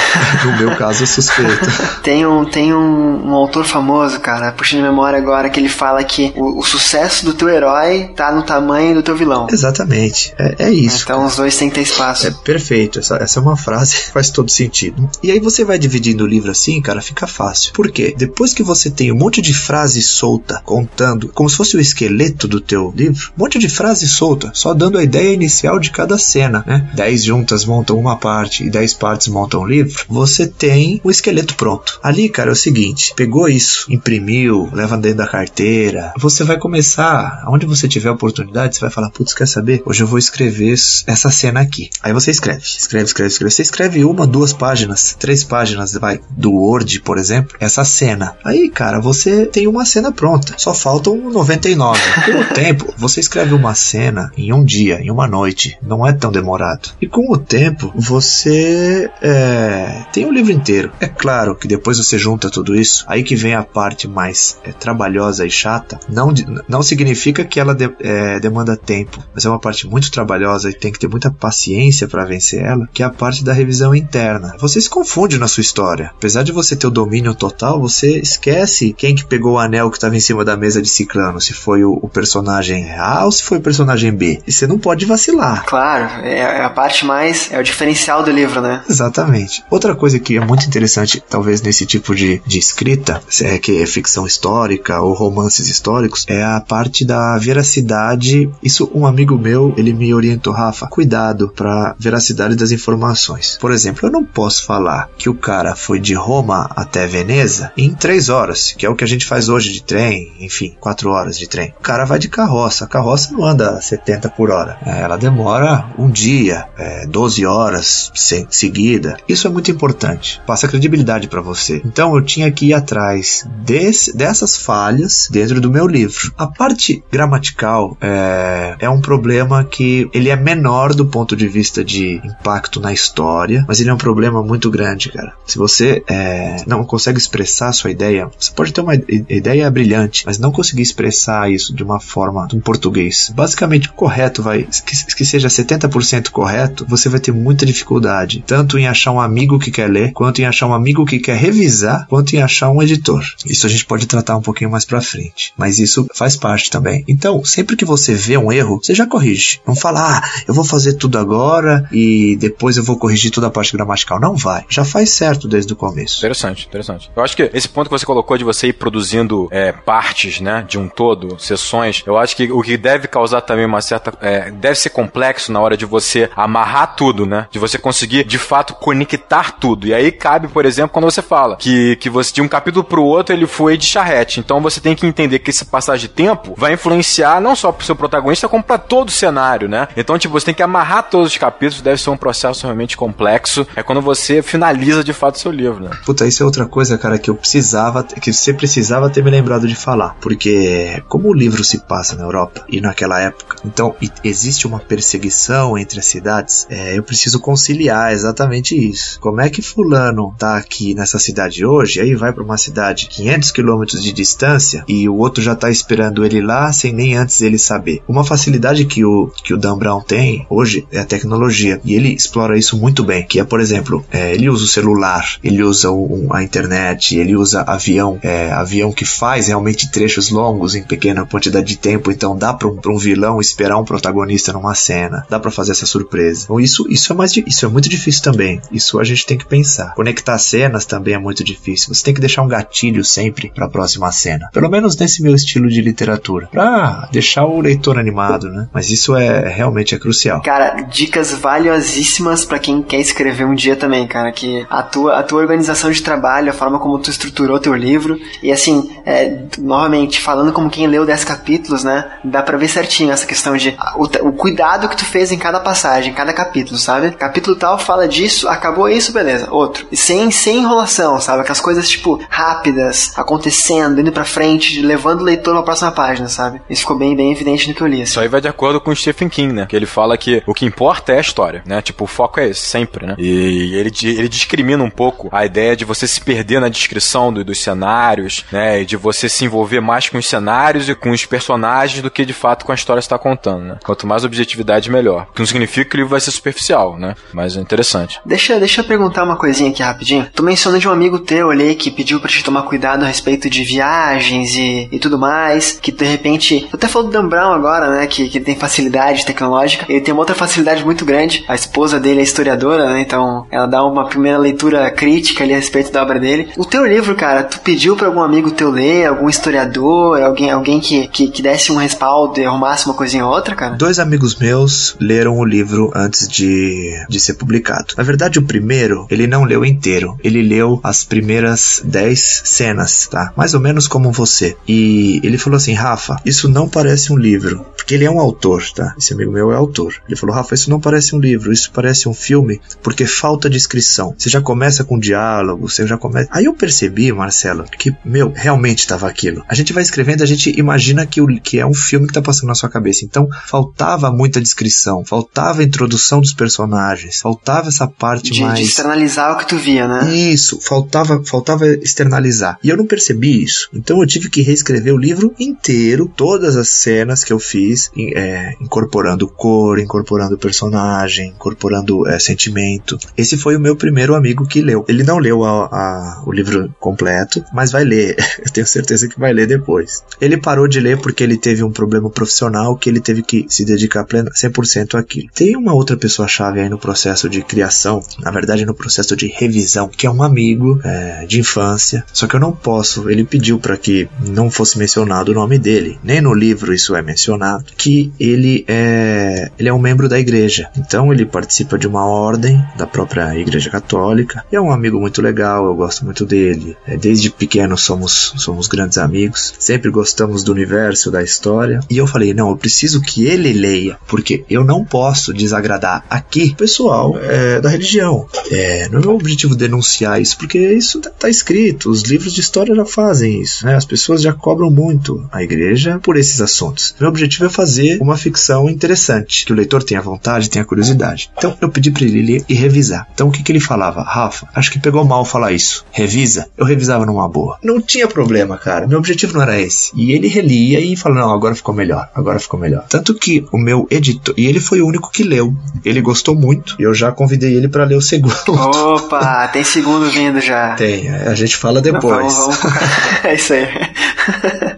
No meu caso, suspeito. [laughs] Tem um, tem um, um autor famoso, cara, puxando de memória agora, que ele fala que o, o, sucesso do teu herói tá no tamanho do teu vilão. Exatamente. É, é isso. Então cara. os dois têm que ter espaço. É perfeito. Essa, essa é uma frase que faz todo sentido. E aí você vai dividindo o livro assim, cara, fica fácil. Por quê? Depois que você tem um monte de frase solta contando, como se fosse o esqueleto do teu livro, um monte de frase solta, só dando a ideia inicial de cada cada cena, né? Dez juntas montam uma parte e dez partes montam um livro, você tem o esqueleto pronto. Ali, cara, é o seguinte: pegou isso, imprimiu, leva dentro da carteira, você vai começar, onde você tiver oportunidade, você vai falar, putz, quer saber? Hoje eu vou escrever essa cena aqui. Aí você escreve, escreve, escreve, escreve. Você escreve uma, duas páginas, três páginas, vai, do Word, por exemplo, essa cena. Aí, cara, você tem uma cena pronta. Só faltam 99. Com o [laughs] tempo, você escreve uma cena em um dia, em uma noite. Não é tão demorado. E com o tempo, você é, tem o livro inteiro. É claro que depois você junta tudo isso, aí que vem a parte mais é, trabalhosa e chata. Não, não significa que ela de, é, demanda tempo, mas é uma parte muito trabalhosa e tem que ter muita paciência para vencer ela, que é a parte da revisão interna. Você se confunde na sua história. Apesar de você ter o domínio total, você esquece quem que pegou o anel que estava em cima da mesa de Ciclano, se foi o, o, personagem A ou se foi o personagem B. E você não pode vacilar. Claro, é, é a parte mais. é o diferencial do livro, né? Exatamente. Outra coisa que é muito interessante, talvez nesse tipo de, de escrita, é que é ficção histórica ou romances históricos, é a parte da veracidade. Isso um amigo meu, ele me orientou, Rafa, cuidado para veracidade das informações. Por exemplo, eu não posso falar que o cara foi de Roma até Veneza em três horas, que é o que a gente faz hoje de trem, enfim, quatro horas de trem. O cara vai de carroça, a carroça não anda 70 por hora, é, ela demora um dia, é, 12 horas sem, seguida. Isso é muito importante, passa credibilidade para você. Então eu tinha que ir atrás desse, dessas falhas dentro do meu livro. A parte gramatical é, é um problema que ele é menor do ponto de vista de impacto na história, mas ele é um problema muito grande, cara. Se você é, não consegue expressar a sua ideia, você pode ter uma ideia brilhante, mas não conseguir expressar isso de uma forma, de um português basicamente correto, vai, que, que seja 70% correto, você vai ter muita dificuldade, tanto em achar um amigo que quer ler, quanto em achar um amigo que quer revisar, quanto em achar um editor. Isso a gente pode tratar um pouquinho mais pra frente, mas isso faz parte também. Então, sempre que você vê um erro, você já corrige. Não fala, ah, eu vou fazer tudo agora e depois eu vou corrigir toda a parte gramatical. Não vai. Já faz certo desde o começo. Interessante, interessante. Eu acho que esse ponto que você colocou de você ir produzindo é, partes, né, de um todo, sessões, eu acho que o que deve causar também uma certa. É, deve ser complexo na hora de você amarrar tudo, né? De você conseguir, de fato, conectar tudo. E aí cabe, por exemplo, quando você fala que, que você de um capítulo pro outro ele foi de charrete. Então você tem que entender que essa passagem de tempo vai influenciar não só pro seu protagonista, como para todo o cenário, né? Então, tipo, você tem que amarrar todos os capítulos, deve ser um processo realmente complexo. É quando você finaliza de fato o seu livro, né? Puta, isso é outra coisa, cara, que eu precisava, que você precisava ter me lembrado de falar. Porque como o livro se passa na Europa e naquela época, então existe uma perseguição entre as cidades, é, eu preciso conciliar exatamente isso. Como é que fulano tá aqui nessa cidade hoje, aí vai para uma cidade 500 quilômetros de distância e o outro já tá esperando ele lá sem nem antes ele saber. Uma facilidade que o, que o Dan Brown tem hoje é a tecnologia e ele explora isso muito bem, que é, por exemplo, é, ele usa o celular, ele usa o, a internet, ele usa avião, é, avião que faz realmente trechos longos em pequena quantidade de tempo, então dá para um, um vilão esperar um protagonista numa cena, dá para fazer essa surpresa. Então isso, isso é mais isso é muito difícil também. Isso a gente tem que pensar. Conectar cenas também é muito difícil. Você tem que deixar um gatilho sempre para a próxima cena. Pelo menos nesse meu estilo de literatura, para deixar o leitor animado, né? Mas isso é realmente é crucial. Cara, dicas valiosíssimas para quem quer escrever um dia também, cara, que a tua, a tua organização de trabalho, a forma como tu estruturou teu livro e assim, é, novamente falando como quem leu 10 capítulos, né? Dá para ver certinho essa questão de o, o, cuidado que tu fez em cada passagem, em cada capítulo, sabe? Capítulo tal fala disso, acabou isso, beleza. Outro. E sem, sem enrolação, sabe? Aquelas coisas, tipo, rápidas, acontecendo, indo pra frente, levando o leitor pra próxima página, sabe? Isso ficou bem, bem evidente no que eu li. Assim. Isso aí vai de acordo com o Stephen King, né? Que ele fala que o que importa é a história, né? Tipo, o foco é esse, sempre, né? E ele, ele discrimina um pouco a ideia de você se perder na descrição do, dos cenários, né? E de você se envolver mais com os cenários e com os personagens do que de fato com a história que está contando, né? Quanto mais objetividade, melhor. Que não significa que o livro vai ser superficial, né? Mas é interessante. Deixa, deixa eu perguntar uma coisinha aqui rapidinho. Tu mencionou de um amigo teu ali que pediu pra te tomar cuidado a respeito de viagens e, e tudo mais, que de repente. Tu até falou do Dan Brown agora, né? Que, que tem facilidade tecnológica. Ele tem uma outra facilidade muito grande. A esposa dele é historiadora, né? Então ela dá uma primeira leitura crítica ali a respeito da obra dele. O teu livro, cara, tu pediu pra algum amigo teu ler, algum historiador, alguém, alguém que, que, que desse um respaldo e arrumasse uma coisinha ou outra, cara? Dois amigos meus leram o livro antes de, de ser publicado. Na verdade, o primeiro, ele não leu inteiro. Ele leu as primeiras 10 cenas, tá? Mais ou menos como você. E ele falou assim: Rafa, isso não parece um livro. Porque ele é um autor, tá? Esse amigo meu é autor. Ele falou: Rafa, isso não parece um livro, isso parece um filme, porque falta descrição. Você já começa com diálogo, você já começa. Aí eu percebi, Marcelo, que, meu, realmente estava aquilo. A gente vai escrevendo, a gente imagina que, o, que é um filme que tá passando na sua cabeça. Então, faltava muita descrição, faltava a introdução dos personagens, faltava essa parte de, mais. De externalizar o que tu via, né? Isso, faltava, faltava externalizar. E eu não percebi isso. Então eu tive que reescrever o livro inteiro, todas as cenas que eu fiz, é, incorporando cor, incorporando personagem, incorporando é, sentimento. Esse foi o meu primeiro amigo que leu. Ele não leu a, a, o livro completo, mas vai ler. [laughs] eu tenho certeza que vai ler depois. Ele parou de ler porque ele teve um problema profissional que ele teve que se dedicar plena, 100% àquilo. Tem uma outra pessoa-chave aí no processo de criação, na verdade no processo de revisão, que é um amigo é, de infância. Só que eu não posso, ele pediu para que não fosse mencionado o nome dele, nem no livro isso é mencionado, que ele é, ele é um membro da igreja. Então ele participa de uma ordem da própria igreja católica. É um amigo muito legal, eu gosto muito dele. É, desde pequeno somos, somos grandes amigos, sempre gostamos do universo, da história. E eu falei, não, eu preciso que ele leia, porque eu não posso desagradar aqui pessoal é, da religião. É, não é meu objetivo denunciar isso, porque isso tá, tá escrito, os livros de história já fazem isso, né? As pessoas já cobram muito a igreja por esses assuntos. Meu objetivo é fazer uma ficção interessante, que o leitor tenha vontade, tenha curiosidade. Então eu pedi para ele ler e revisar. Então o que, que ele falava? Rafa, acho que pegou mal falar isso. Revisa. Eu revisava numa boa. Não tinha problema, cara. Meu objetivo não era esse. E ele relia e falou: não, agora ficou melhor. Agora ficou melhor. Tanto que o meu editor. E ele foi o único que leu. Ele gostou muito. E eu já convidei ele para ler o segundo. Opa, [laughs] tem segundo vindo já. Tem, a gente fala depois. Vamos, vamos... [laughs] é isso aí.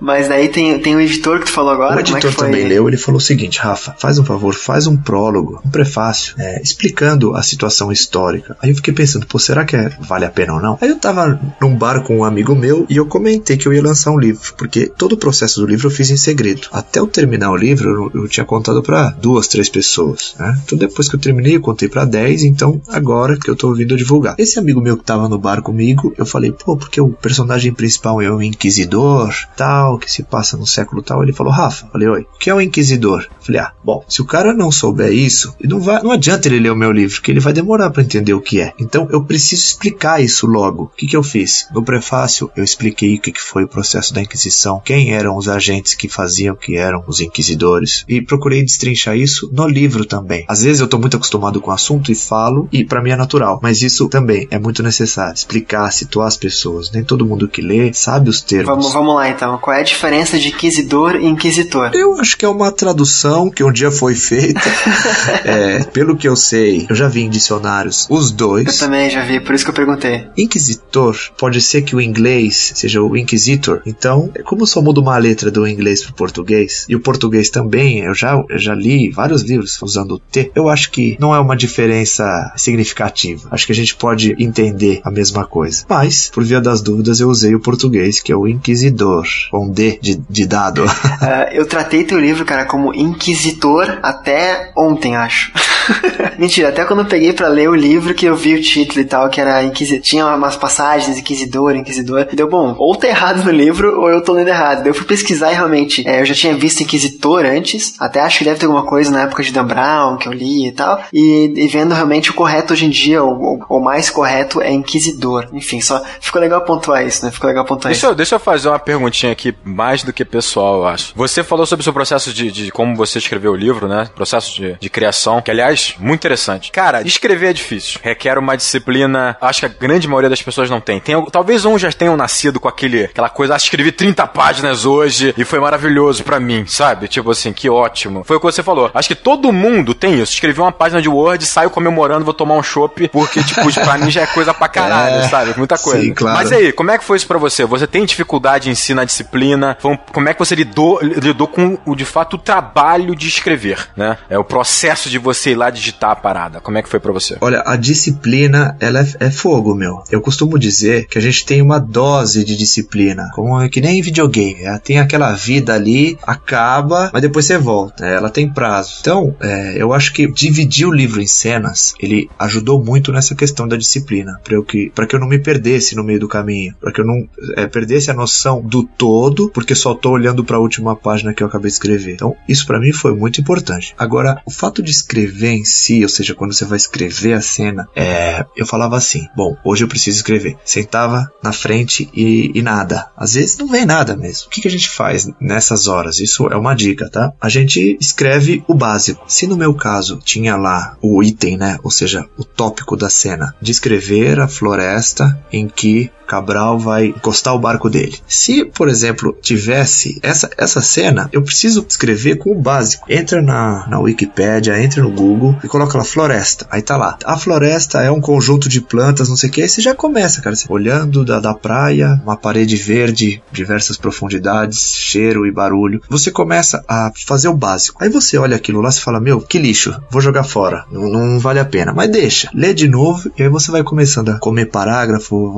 Mas daí tem, tem o editor que tu falou agora. O editor é também leu. Ele falou o seguinte: Rafa, faz um favor, faz um prólogo, um prefácio, é, explicando a situação histórica. Aí eu fiquei pensando, pô, será que é, vale a pena ou não? Aí eu tava num bar com um amigo meu e eu comentei que eu ia lançar um livro, porque todo o processo do livro eu fiz em segredo. Até eu terminar o livro, eu, eu tinha contado para duas, três pessoas, né? Então depois que eu terminei, eu contei para dez, então agora que eu tô ouvindo divulgar. Esse amigo meu que tava no bar comigo, eu falei, pô, porque o personagem principal é um inquisidor, tal, que se passa no século tal. Ele falou, Rafa, falei, oi, o que é um inquisidor? Eu falei, ah, bom, se o cara não souber isso, não, vai, não adianta ele ler o meu livro, que ele vai demorar para entender o que é. Então eu preciso explicar isso logo. O que, que eu fiz? No prefácio, eu expliquei o que, que foi o processo da Inquisição, quem eram os agentes que faziam que eram os inquisidores, e procurei destrinchar isso no livro também. Às vezes eu tô muito acostumado com o assunto e falo, e para mim é natural, mas isso também é muito necessário. Explicar, situar as pessoas. Nem todo mundo que lê sabe os termos. Vamos, vamos lá então. Qual é a diferença de inquisidor e inquisitor? Eu acho que é uma tradução que um dia foi feita. [laughs] é, pelo que eu sei, eu já vi em dicionários os dois. Eu também já vi, por isso que eu perguntei. Inquisitor pode ser que o inglês seja o inquisitor. Então, é como só muda uma letra do inglês pro português, e o português também, eu já, eu já li vários livros usando o T, eu acho que não é uma diferença significativa. Acho que a gente pode entender a mesma coisa. Mas, por via das dúvidas, eu usei o português, que é o inquisidor, com D de, de dado. Uh, [laughs] eu tratei teu livro, cara, como inquisitor até ontem, acho. [laughs] Mentira, até quando eu peguei para ler o livro que eu vi o título e tal, que era Inquisitor, tinha umas passagens, Inquisidor, Inquisidor. Deu bom, ou tá errado no livro, ou eu tô lendo errado. Eu fui pesquisar e realmente, é, eu já tinha visto Inquisitor antes, até acho que deve ter alguma coisa na época de Dan Brown, que eu li e tal, e, e vendo realmente o correto hoje em dia, o, o, mais correto é Inquisidor. Enfim, só ficou legal pontuar isso, né? Ficou legal pontuar deixa isso. Eu, deixa eu fazer uma perguntinha aqui, mais do que pessoal, eu acho. Você falou sobre o seu processo de, de como você escreveu o livro, né? Processo de, de criação, que aliás, muito interessante. Cara, escrever é difícil. Requer uma disciplina, acho que a grande maioria das pessoas não tem. tem talvez uns já tenham nascido com aquele, aquela coisa, ah, escrevi 30 páginas hoje e foi maravilhoso para mim, sabe? Tipo assim, que ótimo. Foi o que você falou. Acho que todo mundo tem isso. Escrevi uma página de Word, saio comemorando, vou tomar um chopp, porque, tipo, pra mim já é coisa pra [laughs] caralho, é, sabe? Muita coisa. Sim, claro. Mas aí, como é que foi isso pra você? Você tem dificuldade em si na disciplina? Como é que você lidou, lidou com o, de fato, o trabalho de escrever, né? É o processo de você ir lá digitar a parada. Como é que foi para você? Olha, a disciplina, ela é, é, fogo, meu. Eu costumo dizer que a gente tem uma dose de disciplina, como é que nem em videogame. Ela tem aquela vida ali, acaba, mas depois você volta. Ela tem prazo. Então, é, eu acho que dividir o livro em cenas, ele ajudou muito nessa questão da disciplina, para que, pra que eu não me perdesse no meio do caminho, para que eu não é, perdesse a noção do todo, porque só tô olhando para a última página que eu acabei de escrever. Então, isso para mim foi muito importante. Agora, o fato de escrever em si, ou seja, quando você vai escrever a cena, é, eu falava assim: bom, hoje eu preciso escrever. Sentava na frente e, e nada. Às vezes não vem nada mesmo. O que, que a gente faz nessas horas? Isso é uma dica, tá? A gente escreve o básico. Se no meu caso tinha lá o item, né? Ou seja, o tópico da cena, descrever a floresta em que Cabral vai encostar o barco dele. Se, por exemplo, tivesse essa, essa cena, eu preciso escrever com o básico. Entra na, na Wikipedia, entra no Google e coloca lá floresta. Aí tá lá. A floresta é um conjunto de plantas, não sei o que. Aí você já começa, cara. Você, olhando da, da praia, uma parede verde, diversas profundidades, cheiro e barulho. Você começa a fazer o básico. Aí você olha aquilo lá e fala: Meu, que lixo, vou jogar fora. Não, não vale a pena. Mas deixa, lê de novo e aí você vai começando a comer parágrafo,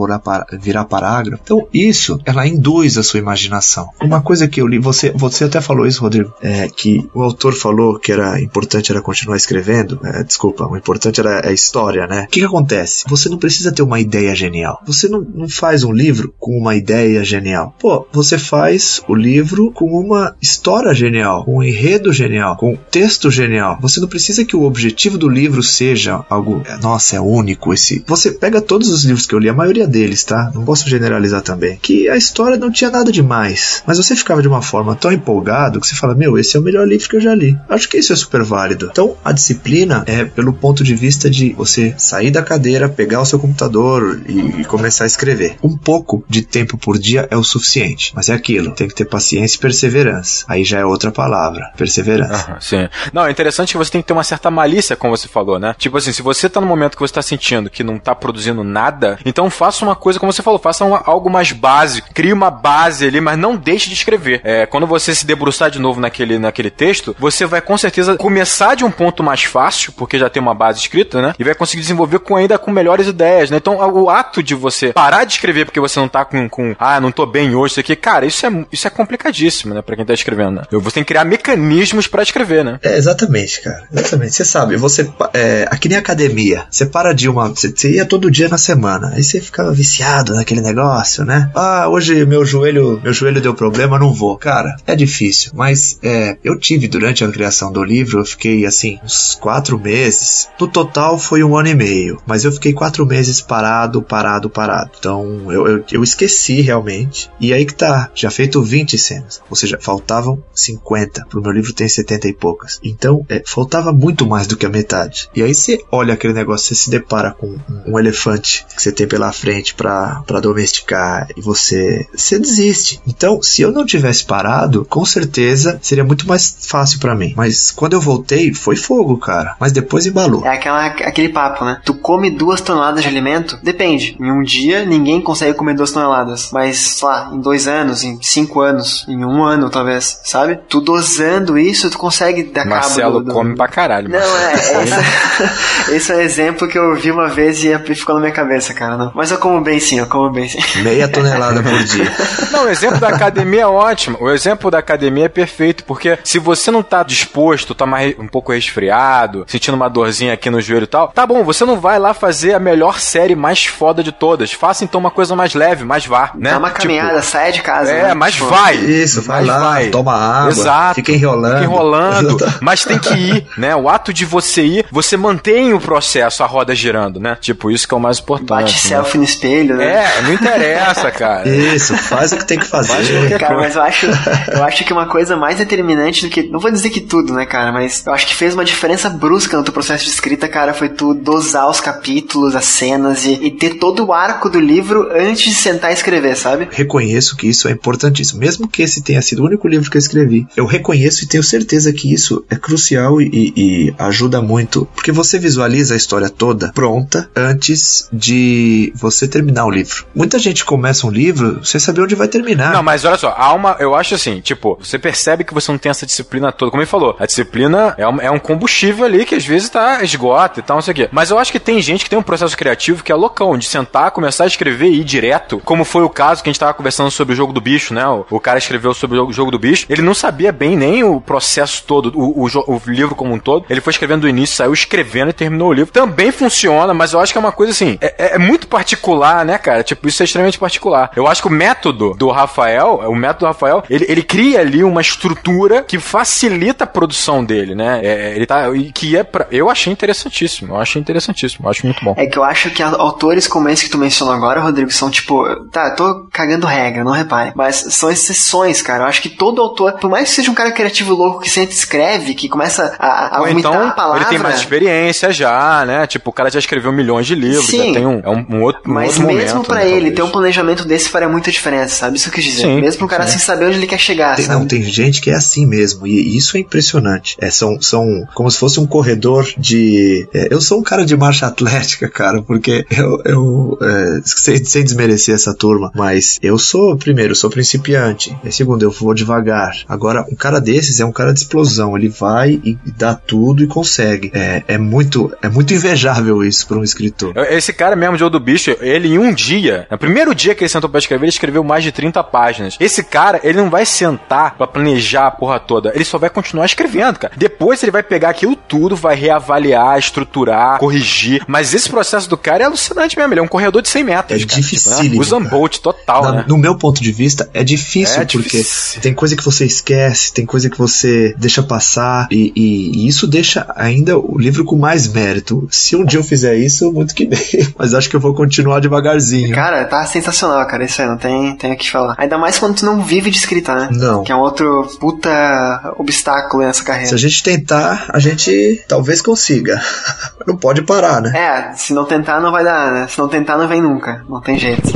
virar parágrafo. Então, isso, ela induz a sua imaginação. Uma coisa que eu li, você, você até falou isso, Rodrigo, é que o autor falou que era importante era continuar escrevendo. É, desculpa, o importante era a história, né? O que, que acontece? Você não precisa ter uma ideia genial. Você não, não faz um livro com uma ideia genial. Pô, você faz o livro com uma história genial, com um enredo genial, com texto genial. Você não precisa que o objetivo do livro seja algo, é, nossa, é único esse. Você pega todos os livros que eu li, a maioria deles, tá? Não posso generalizar também. Que a história não tinha nada demais, mas você ficava de uma forma tão empolgado que você fala: Meu, esse é o melhor livro que eu já li. Acho que isso é super válido. Então, a disciplina é pelo ponto de vista de você sair da cadeira, pegar o seu computador e, e começar a escrever. Um pouco de tempo por dia é o suficiente, mas é aquilo: tem que ter paciência e perseverança. Aí já é outra palavra: perseverança. Uhum, sim. Não, é interessante que você tem que ter uma certa malícia, como você falou, né? Tipo assim, se você tá no momento que você tá sentindo que não tá produzindo nada, então faça uma coisa, como você falou, faça um, algo mais básico, crie uma base ali, mas não deixe de escrever. É, quando você se debruçar de novo naquele, naquele texto, você vai com certeza começar de um ponto mais fácil, porque já tem uma base escrita, né? E vai conseguir desenvolver com ainda com melhores ideias, né? Então, o ato de você parar de escrever porque você não tá com, com ah, não tô bem hoje, isso aqui, cara, isso é, isso é complicadíssimo, né? Pra quem tá escrevendo, né? Você tem que criar mecanismos para escrever, né? É, exatamente, cara. Exatamente. Você sabe, você. É, aqui nem academia. Você para de uma. Você, ia todo dia na semana. Aí você ficava viciado naquele negócio, né? Ah, hoje meu joelho, meu joelho deu problema, não vou. Cara, é difícil. Mas é, eu tive durante a criação do livro, eu fiquei assim, uns quatro meses. No total foi um ano e meio. Mas eu fiquei quatro meses parado, parado, parado. Então eu, eu, eu esqueci realmente. E aí que tá, já feito 20 cenas. Ou seja, faltavam 50. Pro meu livro tem 70 e poucas. Então, é, faltava muito mais do que a metade. E aí você olha aquele negócio, você se depara com um, um elefante que você tem pela frente para domesticar e você, você desiste. Então, se eu não tivesse parado, com certeza seria muito mais fácil para mim. Mas quando eu voltei, foi fogo, cara. Mas depois embalou. É aquela, aquele papo, né? Tu come duas toneladas de alimento? Depende. Em um dia, ninguém consegue comer duas toneladas. Mas, sei lá, em dois anos, em cinco anos, em um ano, talvez, sabe? Tu dosando isso, tu consegue dar Marcelo do, do... come pra caralho. Não, é, [laughs] esse, [laughs] esse é um exemplo que eu vi uma vez e ficou na minha cabeça, cara. Não. Mas eu como bem sim, eu como bem sim. [laughs] Meia tonelada por dia. Não, o exemplo da academia é ótimo. O exemplo da academia é perfeito, porque se você não tá disposto, tá mais um pouco resfriado, sentindo uma dorzinha aqui no joelho e tal, tá bom, você não vai lá fazer a melhor série mais foda de todas. Faça então uma coisa mais leve, mais vá, né? Dá uma tipo, caminhada, saia de casa. É, né? mas tipo, vai. Isso, vai lá, vai. toma água. Exato. Fica enrolando. Fica enrolando. Mas tem que ir, né? O ato de você ir, você mantém o processo, a roda girando, né? Tipo, isso que é o mais importante. Bate né? selfie no espelho, né? É, não interessa, cara. Isso, faz o que tem que fazer. Cara, mas eu acho, eu acho que uma coisa mais determinante do que. Não vou dizer que tudo, né, cara? Mas eu acho que fez uma diferença brusca no teu processo de escrita, cara, foi tu dosar os capítulos, as cenas e, e ter todo o arco do livro antes de sentar e escrever, sabe? Reconheço que isso é importantíssimo. Mesmo que esse tenha sido o único livro que eu escrevi, eu reconheço e tenho certeza que isso é crucial e, e ajuda muito. Porque você visualiza a história toda pronta antes de você terminar o livro. Muita gente começa um livro sem saber onde vai terminar. Não, mas olha só, há uma. Eu acho assim, tipo, você percebe que você não tem essa disciplina toda. Como ele falou, a disciplina é um, é um combustível ali que às vezes tá esgota e tal, não sei o quê. Mas eu acho que tem gente que tem um processo criativo que é loucão, de sentar, começar a escrever e ir direto. Como foi o caso que a gente tava conversando sobre o jogo do bicho, né? O, o cara escreveu sobre o jogo, jogo do bicho. Ele não sabia bem nem o processo todo, o, o, o, livro como um todo. Ele foi escrevendo do início, saiu escrevendo e terminou o livro. Também funciona, mas eu acho que é uma coisa assim, é, é, é muito particular, né, cara? Tipo, isso é extremamente particular. Eu acho que o método do Rafael, o método do Rafael, ele, ele cria ali uma estrutura que facilita a produção dele, né? É, ele tá, que é pra, eu achei interessantíssimo, eu achei interessantíssimo, eu acho muito bom. É que eu acho que autores como esse que tu mencionou agora, Rodrigo, são tipo, tá, tô cagando regra, não repare, mas são exceções, cara. Eu acho que todo autor, por mais que seja um cara criativo louco que sempre escreve, que começa a, a vomitar então, a palavra... ele tem mais experiência já, né? Tipo, o cara já escreveu milhões de livros, Sim, já tem um, é um, um outro um Mas outro mesmo para né, ele ter um planejamento desse faria muita diferença, sabe? Isso que eu quis dizer. Sim, mesmo o cara sim. sem saber onde ele quer chegar, tem, sabe? Não, tem gente que é assim mesmo, e isso é impressionante. É, são, são como se fosse um corredor de... É, eu sou um cara de marcha atlética, [laughs] cara, porque eu, eu é, sem, sem desmerecer essa turma, mas eu sou, primeiro, eu sou principiante, e segundo, eu vou devagar. Agora, um cara desses é um cara de explosão, ele vai e dá tudo e consegue. É, é muito é muito invejável isso para um escritor. Esse cara mesmo, Joe do Bicho, ele em um dia, no primeiro dia que ele sentou para escrever, ele escreveu mais de 30 páginas. Esse cara, ele não vai sentar para planejar a porra toda, ele só vai continuar escrevendo, cara. Depois ele vai pegar aquilo tudo, vai reavaliar, estruturar, corrigir. Mas esse processo do cara é alucinante mesmo, ele é um corredor de 100 metros. É difícil. Né? Usa bolt total, Na, né? No meu ponto de vista, é difícil, é porque difícil. tem coisa que você esquece, tem coisa que você deixa passar, e, e, e isso deixa ainda o livro com mais mérito. Se um dia eu fizer isso, muito que bem. [laughs] Mas acho que eu vou continuar devagarzinho. Cara, tá sensacional, cara. Isso aí não tem, tem o que falar. Ainda mais quando tu não vive de escrita, né? Não. Que é um outro puta obstáculo nessa carreira. Se a gente tentar, a gente talvez consiga. [laughs] não pode parar, né? É, se não tentar, não vai dar, né? Se não tentar, não vem nunca. Não tem jeito.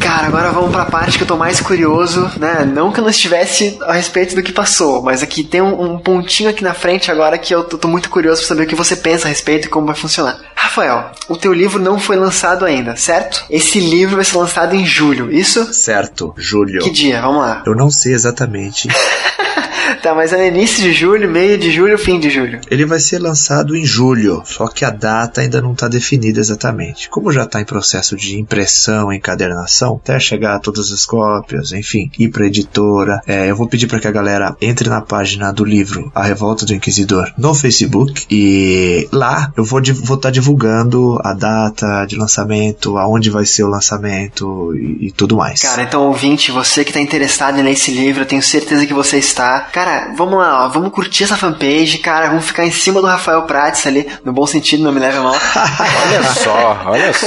Cara, agora vamos pra parte que eu tô mais curioso, né? Não que eu não estivesse a respeito do que passou, mas aqui tem um, um pontinho aqui na frente agora que eu tô, tô, muito curioso pra saber o que você pensa a respeito e como vai funcionar. Rafael, o teu livro não foi lançado ainda, certo? Esse livro vai ser lançado em julho, isso? Certo, julho. Que dia? Vamos lá. Eu não sei exatamente. [laughs] tá, mas é início de julho, meio de julho, fim de julho? Ele vai ser lançado em julho, só que a data ainda não está definida exatamente. Como já está em processo de impressão, encadernação, até chegar a todas as cópias, enfim, ir para editora, é, eu vou pedir para que a galera entre na página do livro A Revolta do Inquisidor no Facebook e lá eu vou estar tá divulgando a data de lançamento, aonde vai ser o lançamento e, e tudo mais. Cara, então ouvinte, você que está interessado em ler esse livro, eu tenho certeza que você está. Cara, vamos lá, ó, vamos curtir essa fanpage, cara, vamos ficar em cima do Rafael Prates ali, no bom sentido, não me leve mal. [laughs] olha só, olha só.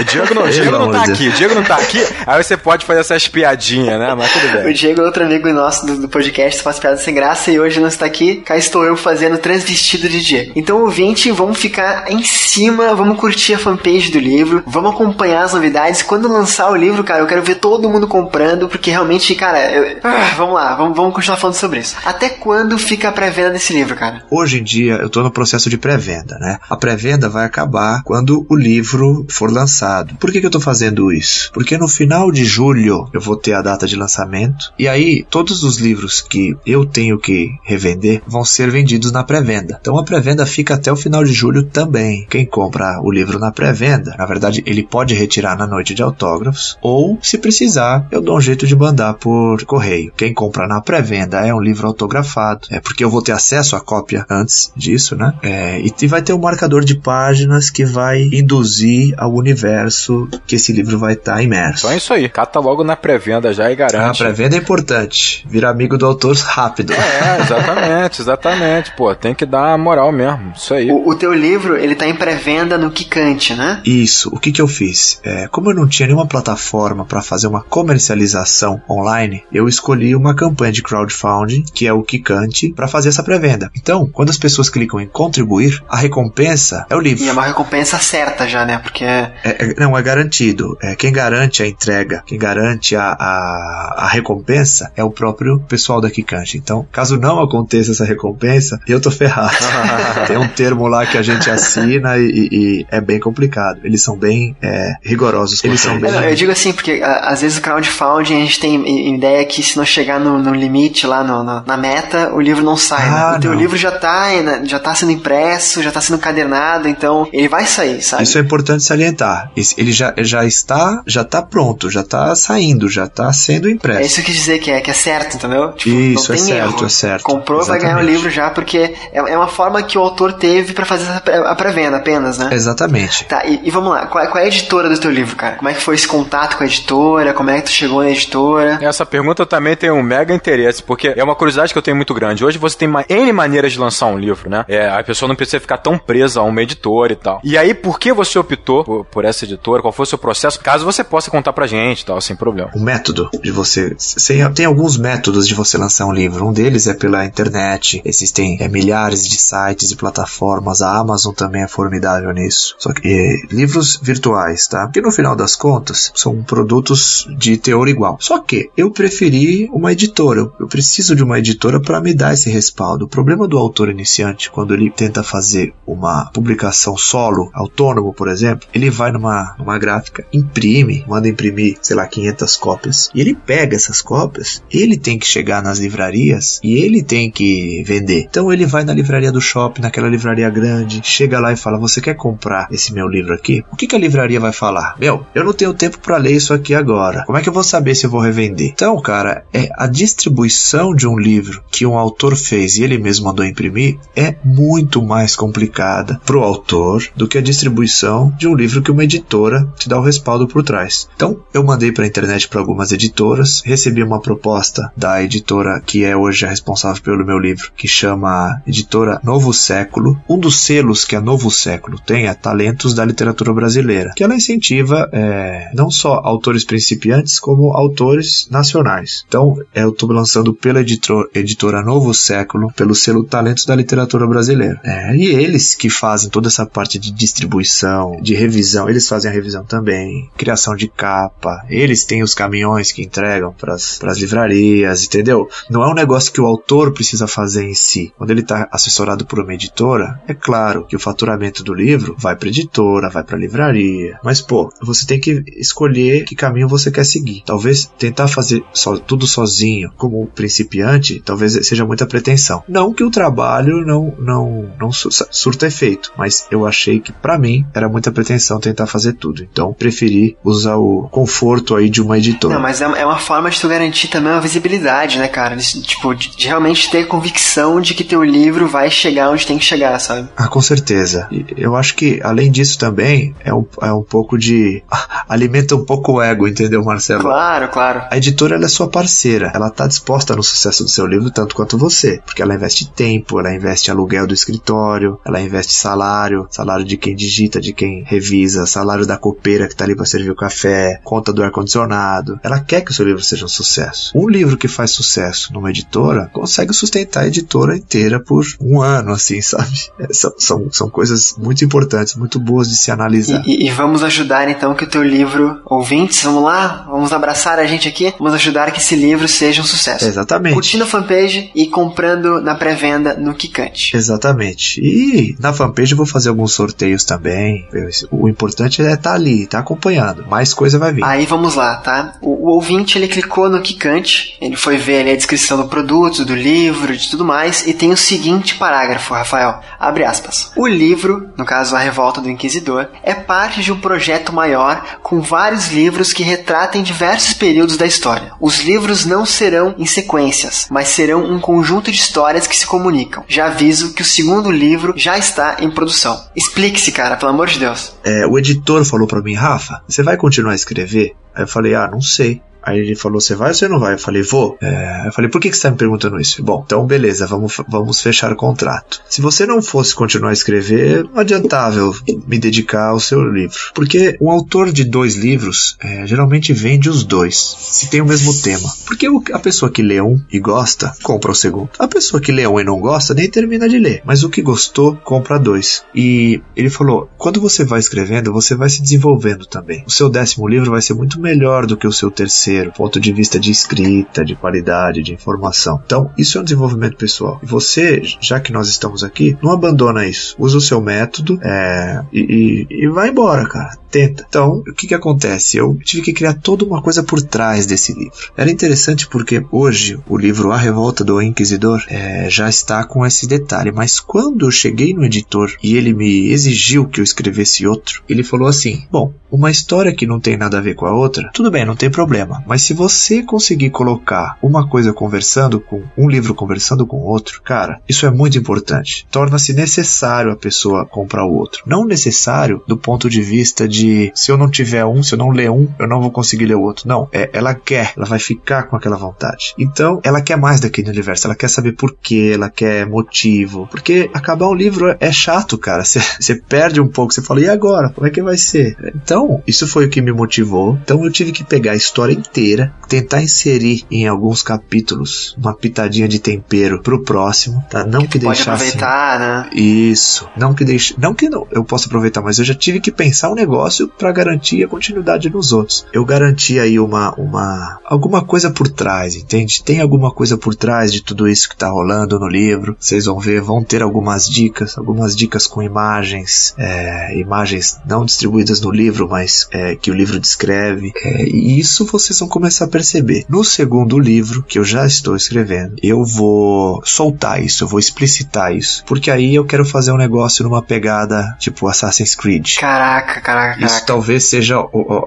O Diego não, o Diego não tá aqui, o Diego não tá aqui, aí você pode fazer essas piadinhas, né? Mas tudo bem. O Diego é outro amigo nosso do, do podcast, faz piadas sem graça e hoje não está aqui, cá estou eu fazendo transvestido de Diego. Então, ouvinte, vamos ficar em cima, vamos curtir a fanpage do livro, vamos acompanhar as novidades. Quando lançar o livro, cara, eu quero ver todo mundo comprando, porque realmente, cara, eu... ah, vamos lá, vamos, vamos continuar falando sobre isso. Até quando fica a pré-venda desse livro, cara? Hoje em dia, eu estou no processo de pré-venda, né? A pré-venda vai acabar quando o livro for lançado. Por que, que eu estou fazendo isso? Porque no final de julho eu vou ter a data de lançamento e aí todos os livros que eu tenho que revender vão ser vendidos na pré-venda. Então a pré-venda fica até o final de julho também. Quem compra o livro na pré-venda, na verdade, ele pode retirar na noite de autógrafos ou, se precisar, eu dou um jeito de mandar por correio. Quem compra na pré-venda é um livro autografado, é porque eu vou ter acesso à cópia antes disso, né? É, e vai ter um marcador de páginas que vai induzir ao universo que esse livro vai estar tá imerso. Isso aí, cata logo na pré-venda já e garante. A pré-venda é importante, virar amigo do autor rápido. É, exatamente, exatamente, pô, tem que dar moral mesmo, isso aí. O, o teu livro, ele tá em pré-venda no Kikante, né? Isso, o que que eu fiz? É, como eu não tinha nenhuma plataforma para fazer uma comercialização online, eu escolhi uma campanha de crowdfunding, que é o Kikante, para fazer essa pré-venda. Então, quando as pessoas clicam em contribuir, a recompensa é o livro. E é uma recompensa certa já, né? Porque. É, é, não, é garantido. É, quem garante a entrega, quem garante a, a, a recompensa é o próprio pessoal da Kikante. Então, caso não aconteça essa recompensa, eu tô ferrado. [laughs] Tem um termo lá que a gente assina e, e, e é bem complicado. Eles são bem é, rigorosos. Eles são bem. Eu digo assim, porque a, às vezes o crowdfunding a gente tem ideia que se não chegar no, no limite lá no no, na meta, o livro não sai. Né? Ah, O teu não. livro já tá, né, já tá sendo impresso, já tá sendo cadernado, então ele vai sair, sabe? Isso é importante salientar. Ele já, já está, já tá pronto, já tá saindo, já tá sendo É impresso. isso que quis dizer que é, que é certo, entendeu? Tipo, Isso, não é tem certo, erro. é certo. Comprou, vai ganhar o Exatamente. livro já, porque é, é uma forma que o autor teve pra fazer a pré-venda apenas, né? Exatamente. Tá, e, e vamos lá, qual, é- qual é a editora do teu livro, cara? Como é que foi esse contato com a editora? Como é que tu chegou na editora? Essa pergunta também tem um mega interesse, porque é uma curiosidade que eu tenho muito grande. Hoje você tem N maneiras de lançar um livro, né? É, a pessoa não precisa ficar tão presa a uma editora e tal. E aí, por que você optou por, por essa editora? Qual foi o seu processo? Caso você possa contar pra gente e tal, sem problema. o método de você. Tem, tem alguns métodos de você lançar um livro. Um deles é pela internet. Existem é, milhares de sites e plataformas. A Amazon também é formidável nisso. Só que é, livros virtuais, tá? Que no final das contas são produtos de teor igual. Só que eu preferi uma editora. Eu, eu preciso de uma editora para me dar esse respaldo. O problema do autor iniciante, quando ele tenta fazer uma publicação solo, autônomo, por exemplo, ele vai numa, numa gráfica, imprime, manda imprimir, sei lá, 500 cópias. E ele pega essas cópias, ele tem que chegar nas livrarias e ele tem que vender. Então ele vai na livraria do shopping, naquela livraria grande, chega lá e fala: Você quer comprar esse meu livro aqui? O que, que a livraria vai falar? Meu, eu não tenho tempo para ler isso aqui agora. Como é que eu vou saber se eu vou revender? Então, cara, é a distribuição de um livro que um autor fez e ele mesmo mandou imprimir é muito mais complicada pro autor do que a distribuição de um livro que uma editora te dá o respaldo por trás. Então, eu mandei para a internet para algumas editoras, recebi uma proposta da editora que é hoje a responsável pelo meu livro, que chama Editora Novo Século. Um dos selos que a Novo Século tem é Talentos da Literatura Brasileira, que ela incentiva é, não só autores principiantes, como autores nacionais. Então, eu estou lançando pela editor- editora Novo Século, pelo selo Talentos da Literatura Brasileira. É, e eles que fazem toda essa parte de distribuição, de revisão, eles fazem a revisão também, criação de capa, eles têm os caminhões que entregam para as livrarias, entendeu? Não é um negócio que o autor precisa fazer em si. Quando ele está assessorado por uma editora, é claro que o faturamento do livro vai para editora, vai para livraria, mas pô, você tem que escolher que caminho você quer seguir. Talvez tentar fazer só, tudo sozinho, como principiante, talvez seja muita pretensão. Não que o trabalho não não não su- surta efeito, mas eu achei que pra mim era muita pretensão tentar fazer tudo. Então preferi usar o conforto aí de uma editora. Não, mas é, é uma forma de tu garantir também uma visibilidade, né, cara? De, tipo, de, de realmente ter convicção de que teu livro vai chegar onde tem que chegar, sabe? Ah, com certeza. E Eu acho que, além disso, também é um, é um pouco de. [laughs] alimenta um pouco o ego, entendeu, Marcelo? Claro, claro. A editora ela é sua parceira, ela tá disposta no sucesso do seu livro tanto quanto você, porque ela investe tempo, ela investe aluguel do escritório, ela investe salário, salário de quem digita, de quem revisa, salário da copeira que tá ali para servir o café, conta do ar condicionado. Ela quer que o seu livro seja um sucesso. Um livro que faz sucesso numa editora consegue sustentar a editora inteira por um ano, assim, [laughs] sabe? É, são, são, são coisas muito importantes, muito boas de se analisar. E, e- e vamos ajudar então que o teu livro, ouvintes, vamos lá, vamos abraçar a gente aqui, vamos ajudar que esse livro seja um sucesso. Exatamente. Curtindo a fanpage e comprando na pré-venda no Kikante. Exatamente. E na fanpage eu vou fazer alguns sorteios também. O importante é estar ali, estar acompanhando. Mais coisa vai vir. Aí vamos lá, tá? O, o ouvinte ele clicou no Kikante, ele foi ver ali a descrição do produto, do livro, de tudo mais, e tem o seguinte parágrafo, Rafael. Abre aspas. O livro, no caso A Revolta do Inquisidor, é parte de um projeto maior com vários livros que retratem diversos períodos da história. Os livros não serão em sequências, mas serão um conjunto de histórias que se comunicam. Já aviso que o segundo livro já está em produção. Explique-se, cara, pelo amor de Deus. É, o editor falou pra mim, Rafa, você vai continuar a escrever? Aí eu falei, ah, não sei. Aí ele falou, você vai ou você não vai? Eu falei, vou. É, eu falei, por que, você tá me perguntando isso? Bom, então beleza, vamos, vamos fechar o contrato. Se você não fosse continuar a escrever, não adiantava eu me dedicar ao seu livro. Porque um autor de dois livros é, geralmente vende os dois, se tem o mesmo tema. Porque a pessoa que lê um e gosta, compra o segundo. A pessoa que lê um e não gosta, nem termina de ler. Mas o que gostou, compra dois. E ele falou, quando você vai escrevendo, você vai se desenvolvendo também. O seu décimo livro vai ser muito melhor do que o seu terceiro, ponto de vista de escrita, de qualidade, de informação. Então, isso é um desenvolvimento pessoal. E você, já que nós estamos aqui, não abandona isso. Usa o seu método é, e, e- e vai embora, cara. 70. Então, o que que acontece? Eu tive que criar toda uma coisa por trás desse livro. Era interessante porque hoje o livro A Revolta do Inquisidor é, já está com esse detalhe, mas quando eu cheguei no editor e ele me exigiu que eu escrevesse outro, ele falou assim: Bom, uma história que não tem nada a ver com a outra, tudo bem, não tem problema, mas se você conseguir colocar uma coisa conversando com um livro conversando com outro, cara, isso é muito importante. Torna-se necessário a pessoa comprar o outro. Não necessário do ponto de vista de se eu não tiver um, se eu não ler um, eu não vou conseguir ler o outro. Não, é, ela quer, ela vai ficar com aquela vontade. Então, ela quer mais daquele universo, ela quer saber por quê, ela quer motivo. Porque acabar um livro é chato, cara. [laughs] Você perde um pouco, você fala, e agora? Como é que vai ser? Então, isso foi o que me motivou. Então, eu tive que pegar a história inteira, tentar inserir em alguns capítulos uma pitadinha de tempero pro próximo, tá? Não que, que deixasse. Pode aproveitar, né? Isso. Não que deixe. Não que não, eu possa aproveitar, mas eu já tive que pensar um negócio para garantir a continuidade nos outros. Eu garanti aí uma, uma. alguma coisa por trás, entende? Tem alguma coisa por trás de tudo isso que tá rolando no livro. Vocês vão ver, vão ter algumas dicas, algumas dicas com imagens, é, imagens não distribuídas no livro, mas é, que o livro descreve. É, e isso vocês vão começar a perceber. No segundo livro, que eu já estou escrevendo, eu vou soltar isso, eu vou explicitar isso. Porque aí eu quero fazer um negócio numa pegada tipo Assassin's Creed. Caraca, caraca. Isso talvez seja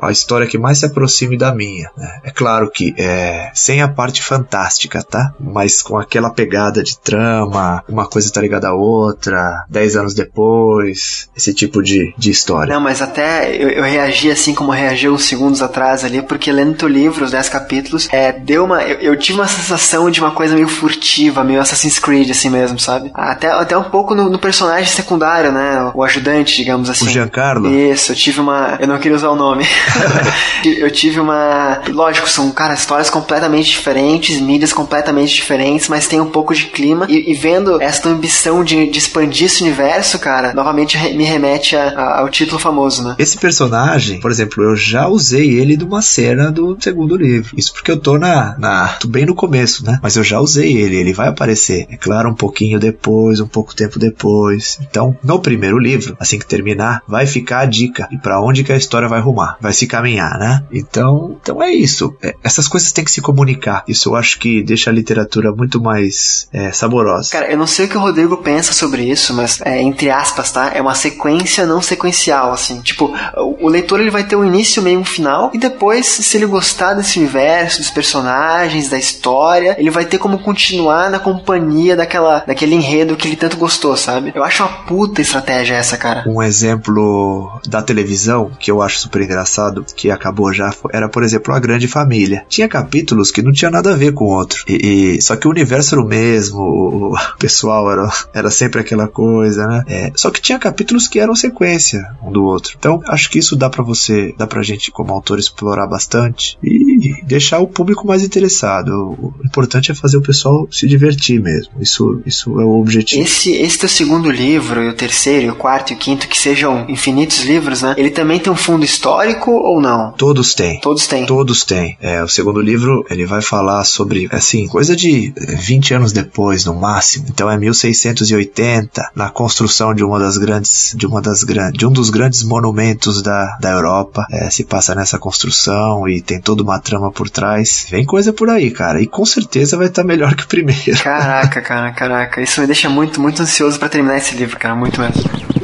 a história que mais se aproxime da minha. Né? É claro que é, sem a parte fantástica, tá? Mas com aquela pegada de trama, uma coisa tá ligada à outra, dez anos depois, esse tipo de, de história. Não, mas até eu, eu reagi assim como reagi uns segundos atrás ali, porque lendo teu livro, os 10 capítulos, é, deu uma. Eu, eu, tive uma sensação de uma coisa meio furtiva, meio Assassin's Creed, assim mesmo, sabe? Até, até um pouco no, no personagem secundário, né? O ajudante, digamos assim. O Giancarlo? Isso, eu tive uma. Eu não queria usar o nome. [laughs] [laughs] eu tive uma. Lógico, são, cara, histórias completamente diferentes, mídias completamente diferentes, mas tem um pouco de clima. E, e vendo essa ambição de, de, expandir esse universo, cara, novamente me remete a, a, ao título famoso, né? Esse personagem, por exemplo, eu já usei ele numa cena do segundo livro. Isso porque eu tô na, na. tô bem no começo, né? Mas eu já usei ele, ele vai aparecer. É claro, um pouquinho depois, um pouco tempo depois. Então, no primeiro livro, assim que terminar, vai ficar a dica e para onde que a história vai rumar, vai se caminhar, né? Então, então é isso. É, essas coisas têm que se comunicar. Isso eu acho que deixa a literatura muito mais é, saborosa. Cara, eu não sei o que o Rodrigo pensa sobre isso, mas é, entre aspas, tá? É uma sequência não sequencial, assim. Tipo, o, leitor ele vai ter um início, meio um final e depois, se ele gostar desse universo, dos personagens, da história, ele vai ter como continuar na companhia daquela, daquele enredo que ele tanto gostou, sabe? Eu acho uma puta estratégia essa, cara. Um exemplo da televisão que eu acho super engraçado, que acabou já, era, por exemplo, A Grande Família. Tinha capítulos que não tinha nada a ver com o outro. E, e, só que o universo era o mesmo, o, pessoal era, era sempre aquela coisa, né? É, só que tinha capítulos que eram sequência um do outro. Então, acho que isso dá para você, dá pra gente como autor explorar bastante e deixar o público mais interessado. O importante é fazer o pessoal se divertir mesmo. Isso, isso é o objetivo. Esse, esse teu segundo livro, e o terceiro, e o quarto e o quinto, que sejam infinitos livros, né? Ele também tem um fundo histórico ou não? Todos têm. Todos têm. Todos têm. É, o segundo livro, ele vai falar sobre, assim, coisa de 20 anos depois, no máximo. Então é 1680, na construção de uma das grandes, de uma das grandes, de um dos grandes monumentos da, da Europa. É, se passa nessa construção e tem toda uma trama por trás. Vem coisa por aí, cara. E com certeza vai estar tá melhor que o primeiro. Caraca, cara, caraca. Isso me deixa muito, muito ansioso para terminar esse livro, cara. Muito mesmo.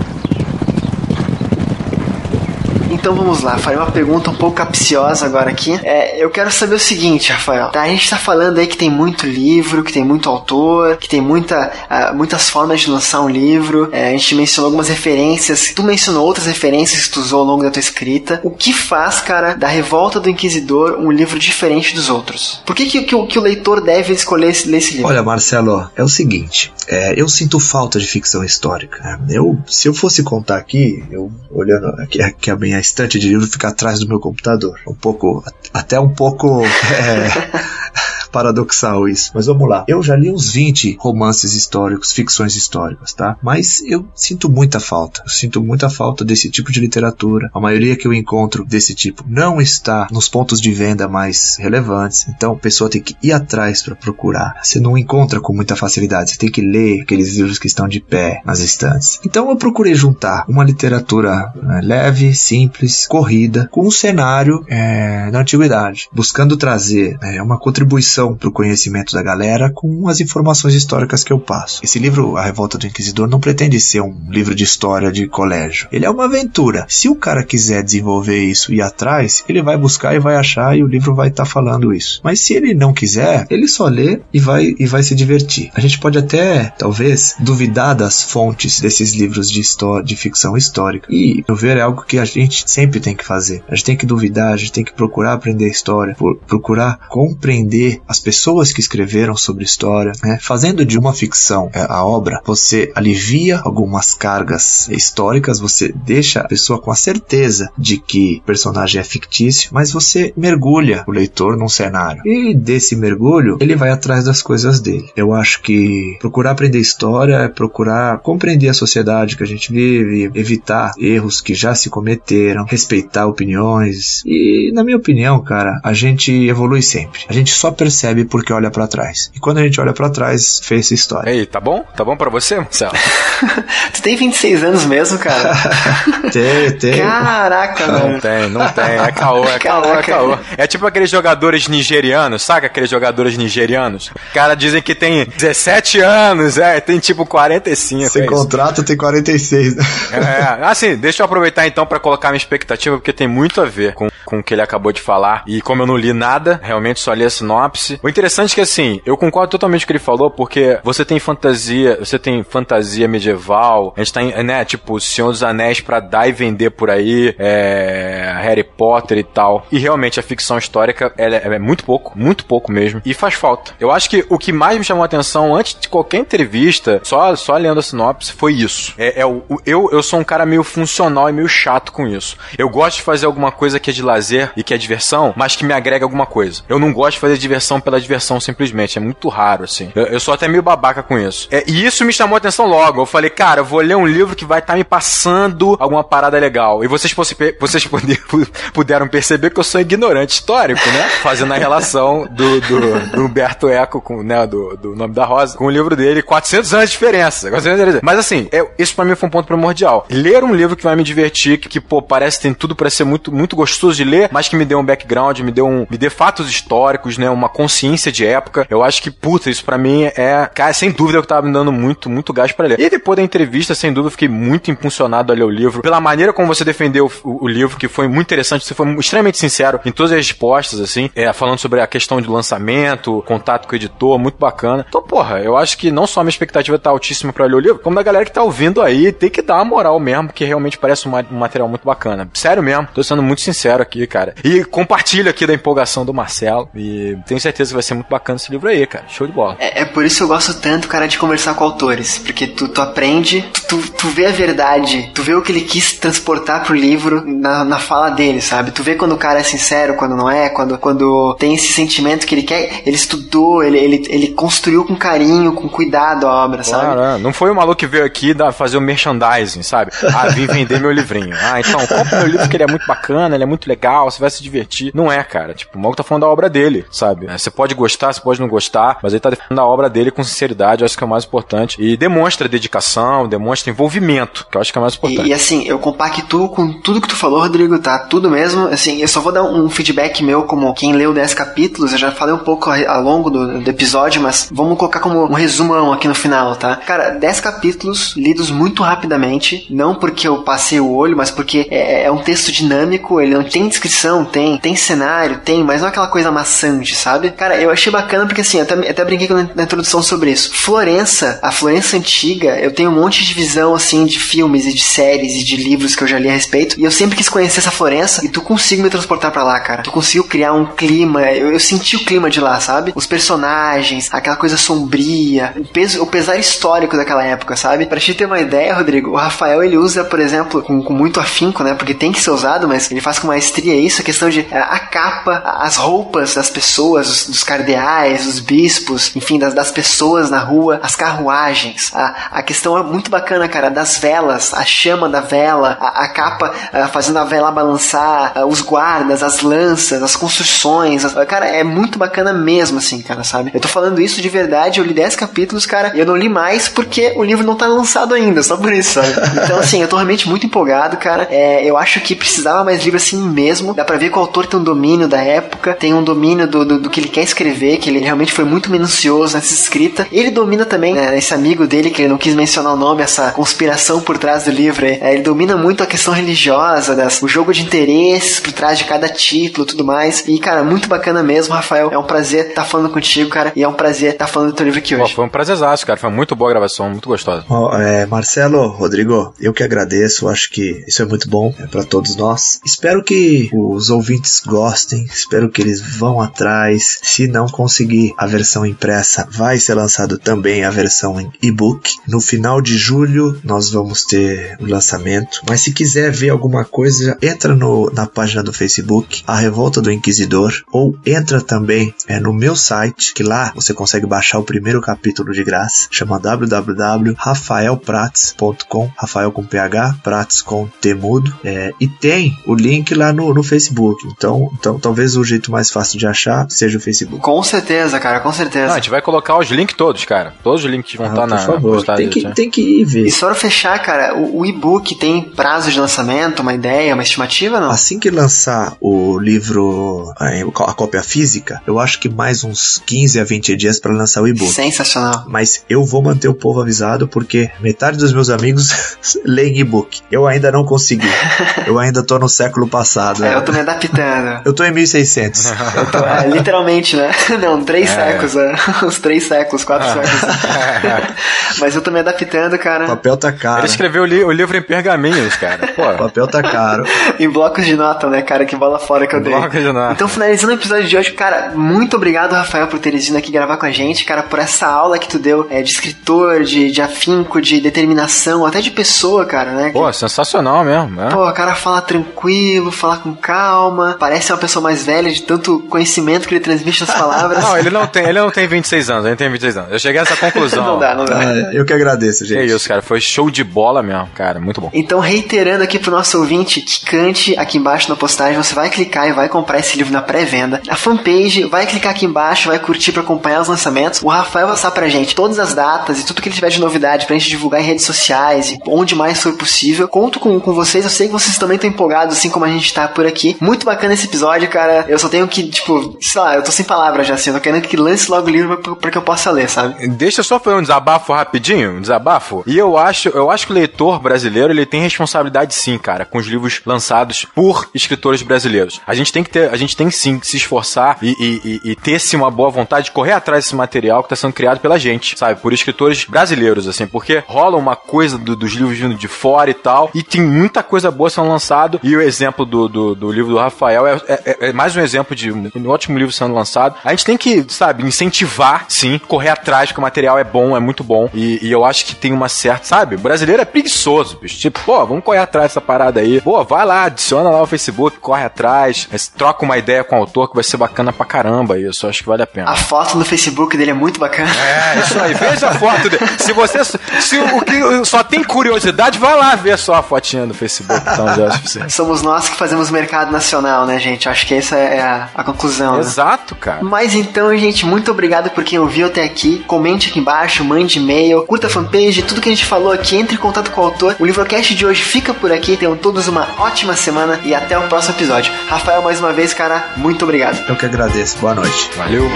Então vamos lá, farei uma pergunta um pouco capciosa agora aqui. É, eu quero saber o seguinte, Rafael. Tá, a gente tá falando aí que tem muito livro, que tem muito autor, que tem muita, uh, muitas formas de lançar um livro. É, a gente mencionou algumas referências. Tu mencionou outras referências que tu usou ao longo da tua escrita. O que faz, cara, da Revolta do Inquisidor um livro diferente dos outros? Por que, que, que, que o leitor deve escolher esse, ler esse livro? Olha, Marcelo, é o seguinte. É, eu sinto falta de ficção histórica. Eu, se eu fosse contar aqui, eu olhando aqui, aqui a minha estante de livro fica atrás do meu computador. Um pouco, até um pouco. [laughs] É, paradoxal isso. Mas vamos lá. Eu já li uns 20 romances históricos, ficções históricas, tá? Mas eu sinto muita falta. Eu sinto muita falta desse tipo de literatura. A maioria que eu encontro desse tipo não está nos pontos de venda mais relevantes. Então a pessoa tem que ir atrás para procurar. Você não encontra com muita facilidade. Você tem que ler aqueles livros que estão de pé nas estantes. Então eu procurei juntar uma literatura né, leve, simples, corrida, com um cenário é, da antiguidade, buscando trazer é, uma contribuição para o conhecimento da galera com as informações históricas que eu passo. Esse livro, A Revolta do Inquisidor, não pretende ser um livro de história de colégio. Ele é uma aventura. Se o cara quiser desenvolver isso e ir atrás, ele vai buscar e vai achar e o livro vai estar tá falando isso. Mas se ele não quiser, ele só lê e vai e vai se divertir. A gente pode até, talvez, duvidar das fontes desses livros de história, de ficção histórica. E, eu ver, é algo que a gente sempre tem que fazer. A gente tem que duvidar, a gente tem que procurar aprender história, procurar compreender as pessoas que escreveram sobre história, né? Fazendo de uma ficção é, a obra, você alivia algumas cargas históricas, você deixa a pessoa com a certeza de que o personagem é fictício, mas você mergulha o leitor num cenário. E desse mergulho, ele vai atrás das coisas dele. Eu acho que procurar aprender história é procurar compreender a sociedade que a gente vive, evitar erros que já se cometeram, respeitar opiniões. E, na minha opinião, cara, a gente evolui sempre. A gente só percebe porque olha para trás. E quando a gente olha para trás, fez essa história. Ei, tá bom? Tá bom para você, Marcelo? [laughs] tu tem 26 anos mesmo, cara? [laughs] tem, tem. Caraca, não mano. Não tem, não tem. É caô, é caô, é caô. É tipo aqueles jogadores nigerianos, saca aqueles jogadores nigerianos? O cara dizem que tem 17 anos, é, tem tipo 45. Sem é contrato tem 46, né? É, assim, deixa eu aproveitar então para colocar minha expectativa, porque tem muito a ver com, com o que ele acabou de falar. E como eu não li nada, realmente só li a sinopse. O interessante é que, assim, eu concordo totalmente com o que ele falou, porque você tem fantasia, você tem fantasia medieval, a gente tá, né, tipo, Senhor dos Anéis pra dar e vender por aí, é, Harry Potter e tal. E realmente a ficção histórica, ela é, é muito pouco, muito pouco mesmo. E faz falta. Eu acho que o que mais me chamou a atenção antes de qualquer entrevista, só, só lendo a sinopse, foi isso. É, é o, eu, eu sou um cara meio funcional e meio chato com isso. Eu gosto de fazer alguma coisa que é de lazer e que é diversão, mas que me agrega alguma coisa. Eu não gosto de fazer diversão pela diversão simplesmente. É muito raro, assim. Eu, eu sou até meio babaca com isso. É, e isso me chamou a atenção logo. Eu falei, cara, eu vou ler um livro que vai estar tá me passando alguma parada legal. E vocês, vocês [laughs] puderam perceber que eu sou ignorante histórico, né? Fazendo a relação do, do, do Humberto Eco, com, né, do, do Nome da Rosa, com o livro dele, 400 anos de diferença. 400 anos de... Mas assim, é, isso para mim foi um ponto primordial. Ler um livro que vai me divertir, que, que pô, parece que tem tudo para ser muito, muito gostoso de ler, mas que me dê um background, me dê um, me dê fatos históricos, né, uma consciência de época. Eu acho que, puta, isso para mim é, cara, sem dúvida que tava me dando muito, muito gás para ler. E depois da entrevista, sem dúvida, fiquei muito impulsionado a ler o livro, pela maneira como você defendeu o, o livro, que foi muito interessante, você foi extremamente sincero em todas as respostas, assim, é, falando sobre a questão de lançamento, contato com o editor, muito bacana. Então, porra, eu acho que não só a minha expectativa tá altíssima para ler o livro, como da galera que tá ouvindo aí, tem que dar uma moral mesmo, porque realmente parece um, um material muito bacana. Sério mesmo, tô sendo muito sincero aqui, cara. E compartilho aqui da empolgação do Marcelo, e tenho certeza que vai ser muito bacana esse livro aí, cara. Show de bola. É, é por isso que eu gosto tanto, cara, de conversar com autores, porque tu, tu aprende, tu, tu vê a verdade, tu vê o que ele quis transportar pro livro na, na fala dele, sabe? Tu vê quando o cara é sincero, quando não é, quando, quando tem esse sentimento que ele quer, ele estudou, ele, ele, ele construiu com carinho, com cuidado a obra, sabe? Claro, é. não foi o maluco que veio aqui da, fazer o merchandising, sabe? Ah, vim vender meu livrinho. Ah, então, compra meu livro que ele é muito bacana, ele é muito legal, você vai se divertir. Não é, cara. Tipo, o maluco tá falando da obra dele, sabe? É, você pode gostar, você pode não gostar, mas ele tá defendendo a obra dele com sinceridade, eu acho que é o mais importante. E demonstra dedicação, demonstra envolvimento, que eu acho que é o mais importante. E, e assim, eu compactuo com tudo que tu falou, Rodrigo, tá? Tudo mesmo. Assim, eu só vou dar um feedback meu como quem leu 10 capítulos, eu já falei um pouco ao longo do, do episódio, mas vamos colocar como um resumão aqui no final, tá? Cara, 10 capítulos lidos muito rapidamente, não porque eu passei o olho, mas porque é, é, um texto dinâmico, ele não tem descrição, tem, tem cenário, tem, mas não é aquela coisa maçante, sabe? Cara, eu achei bacana porque assim, até, até brinquei na introdução sobre isso. Florença, a Florença antiga, eu tenho um monte de visão assim de filmes e de séries e de livros que eu já li a respeito, e eu sempre quis conhecer essa Florença e tu consigo me transportar para lá, cara. Tu consigo criar um clima, eu, eu senti o clima de lá, sabe? Os personagens, aquela coisa sombria, o, peso, o pesar histórico daquela época, sabe? Pra te ter uma ideia, Rodrigo, o Rafael ele usa, por exemplo, com, com muito afinco, né? Porque tem que ser usado, mas ele faz com maestria isso, a questão de a, a capa, as roupas das pessoas, dos, cardeais, dos bispos, enfim, das, das pessoas na rua, as carruagens. A, a questão é muito bacana, cara, das velas, a chama da vela, a, a capa a, fazendo a vela balançar, os guardas, as lanças, as construções. Cara, é muito bacana mesmo, assim, cara, sabe? Eu tô falando isso de verdade, eu li 10 capítulos, cara, e eu não li mais porque o livro não tá lançado ainda, só por isso, sabe? Então, assim, eu tô realmente muito empolgado, cara. É, eu acho que precisava mais livro assim mesmo. Dá pra ver que o autor tem um domínio da época, tem um domínio do, do, do que ele quer escrever, que ele realmente foi muito minucioso nessa escrita. Ele domina também, né, esse amigo dele, que ele não quis mencionar o nome, essa conspiração por trás do livro. É, ele domina muito a questão religiosa, das, o jogo de interesses por trás de cada título tudo mais. E, cara, muito bacana mesmo, Rafael. É um prazer estar tá falando contigo, cara. E é um prazer estar tá falando do teu livro aqui hoje. Pô, foi um prazerzaço, cara. Foi muito boa a gravação, muito gostosa. Oh, é, Marcelo, Rodrigo, eu que agradeço. Acho que isso é muito bom é, para todos nós. Espero que os ouvintes gostem. Espero que eles vão atrás. Se não conseguir a versão impressa, vai ser lançado também a versão em e-book. No final de julho, nós vamos ter o lançamento. Mas se quiser ver alguma coisa, entra no, na página do Facebook, A Revolta do Inquisidor, ou entra também é, no meu site, que lá você consegue baixar o primeiro capítulo de graça, chama www.rafaelprats.com, Rafael com PH, Prats com T mudo, é, e tem o link lá no, no Facebook. Então, então, talvez o jeito mais fácil de achar seja o Facebook. Com certeza, cara, com certeza. Não, a gente vai colocar os links todos, cara. Todos os links vão ah, estar na, favor. postagem. Tem que, né? tem que ir ver. E só pra fechar, cara, o, o e-book tem prazo de lançamento, uma ideia, uma estimativa, não? Assim que lançar o livro, a cópia física, eu acho que mais uns 15 a 20 dias para lançar o e-book. Sensacional. Mas eu vou manter o povo avisado porque metade dos meus amigos [laughs] leem e-book. Eu ainda não consegui. [laughs] eu ainda tô no século passado. É, eu tô me adaptando. [laughs] eu tô em 1600. eu tô, é, literalmente, né? [laughs] Não, três é. séculos, né? [laughs] Uns três séculos, quatro ah. séculos. [laughs] Mas eu tô me adaptando, cara. O papel tá caro. Ele escreveu o, li o livro em pergaminhos, cara. Pô. O papel tá caro. em blocos de nota, né, cara? Que bola fora que eu dei. Blocos de nota. Então, finalizando o episódio de hoje, cara, muito obrigado, Rafael, por ter vindo aqui gravar com a gente, cara, por essa aula que tu deu é, de escritor, de, de afinco, de determinação, até de pessoa, cara, né? Pô, sensacional mesmo, né? Pô, o cara fala tranquilo, fala com calma, parece uma pessoa mais velha de tanto conhecimento que ele transmite nas palavras. não, ele não tem, ele não tem 26 anos, ele tem 26 anos. Eu cheguei a essa [laughs] conclusão. não dá, não dá. É, eu que agradeço, gente. É isso, cara, foi show de bola mesmo, cara, muito bom. Então, reiterando aqui pro nosso ouvinte, que cante aqui embaixo na postagem, você vai clicar e vai comprar esse livro na pré-venda. A fanpage, vai clicar aqui embaixo, vai curtir para acompanhar os lançamentos. O Rafael vai passar pra gente todas as datas e tudo que ele tiver de novidade pra gente divulgar em redes sociais e onde mais for possível. Conto com, com vocês, eu sei que vocês também estão empolgados, assim como a gente tá por aqui. Muito bacana esse episódio, cara. Eu só tenho que, tipo, sei lá, eu tô sem palavras já, assim. Eu tô querendo que lance logo o livro pra, pra que eu possa ler, sabe? Deixa eu só fazer um desabafo rapidinho, um desabafo. E eu acho, eu acho que o leitor brasileiro, ele tem responsabilidade sim, cara, com os livros lançados por escritores brasileiros. A gente tem que ter, a gente tem sim que se esforçar e, e, e, e ter sim uma boa vontade de correr atrás desse material que tá sendo criado pela gente, sabe? Por escritores brasileiros, assim, porque rola uma coisa do, dos livros vindo de fora e tal, e tem muita coisa boa sendo lançado, e o exemplo do, do, do livro do Rafael é, é, é, mais um exemplo de um ótimo livro sendo lançado. A gente tem que, sabe, incentivar, sim, correr atrás, porque o material é bom, é muito bom, e, e eu acho que tem uma certa, sabe? O brasileiro é preguiçoso, bicho. Tipo, pô, vamos correr atrás dessa parada aí. Pô, vai lá, adiciona lá o Facebook, corre atrás, troca uma ideia com o autor que vai ser bacana pra caramba isso. Acho que vale a pena. A foto no Facebook dele é muito bacana. É, isso aí. Veja a foto dele. Se você se o que só tem curiosidade, vai lá ver só a fotinha do Facebook. Então já é Somos nós que fazemos mercado nacional, né, gente? Acho que essa é a, a conclusão. Né? Exato, né? Cara. Mas então, gente, muito obrigado por quem ouviu até aqui. Comente aqui embaixo, mande e-mail, curta a fanpage, tudo que a gente falou aqui, entre em contato com o autor. O Livrocast de hoje fica por aqui. Tenham todos uma ótima semana e até o próximo episódio. Rafael, mais uma vez, cara, muito obrigado. Eu que agradeço. Boa noite. Valeu.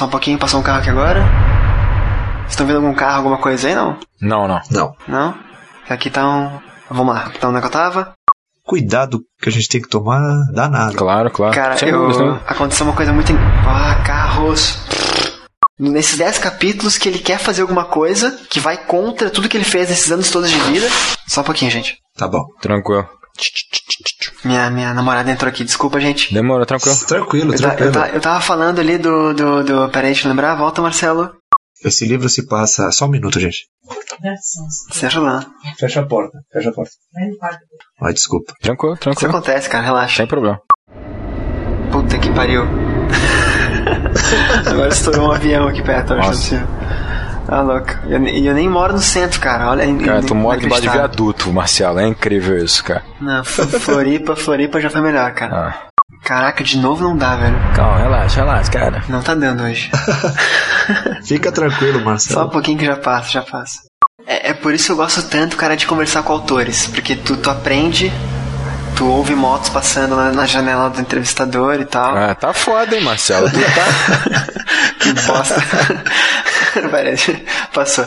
Só um pouquinho, passou um carro aqui agora. Vocês estão vendo algum carro, alguma coisa aí, não? Não, não. Não. Não? Aqui tá um... Vamos lá, tá onde é que eu tava? Cuidado que a gente tem que tomar danado. Claro, claro. Cara, eu... aconteceu uma coisa muito... Ah, carros... nesses 10 capítulos que ele quer fazer alguma coisa que vai contra tudo que ele fez nesses anos todos de vida. Só um pouquinho, gente. Tá bom. Tranquilo. Minha, minha namorada entrou aqui, desculpa, gente. Demorou, tranquilo. Tranquilo, Eu, ta- eu, tranquilo. ta- eu tava falando ali do, do, do. Peraí, deixa eu lembrar. Volta, Marcelo. Esse livro se passa. Só um minuto, gente. Seja lá. Fecha a porta, fecha a porta. Ai, desculpa. Tranquilo, Isso tranquilo. acontece, cara, relaxa. Sem problema. Puta que pariu. [laughs] Agora estourou um avião aqui perto, eu acho Nossa. Tá louco. E eu, eu nem moro no centro, cara. Olha, Cara, tu mora debaixo de viaduto, Marcelo. É incrível isso, cara. Não, Floripa, Floripa já foi melhor, cara. Ah. Caraca, de novo não dá, velho. Calma, relaxa, relaxa, cara. Não tá dando hoje. [laughs] Fica tranquilo, Só um Marcelo. pouquinho que já passa, já passa. É, é por isso que eu gosto tanto, cara, de conversar com autores. Porque tu, tu aprende, tu ouve motos passando na, na janela do entrevistador e tal. Ah, tá foda, hein, Marcelo. Tu tá... [laughs] que bosta. [laughs] Peraí, passou.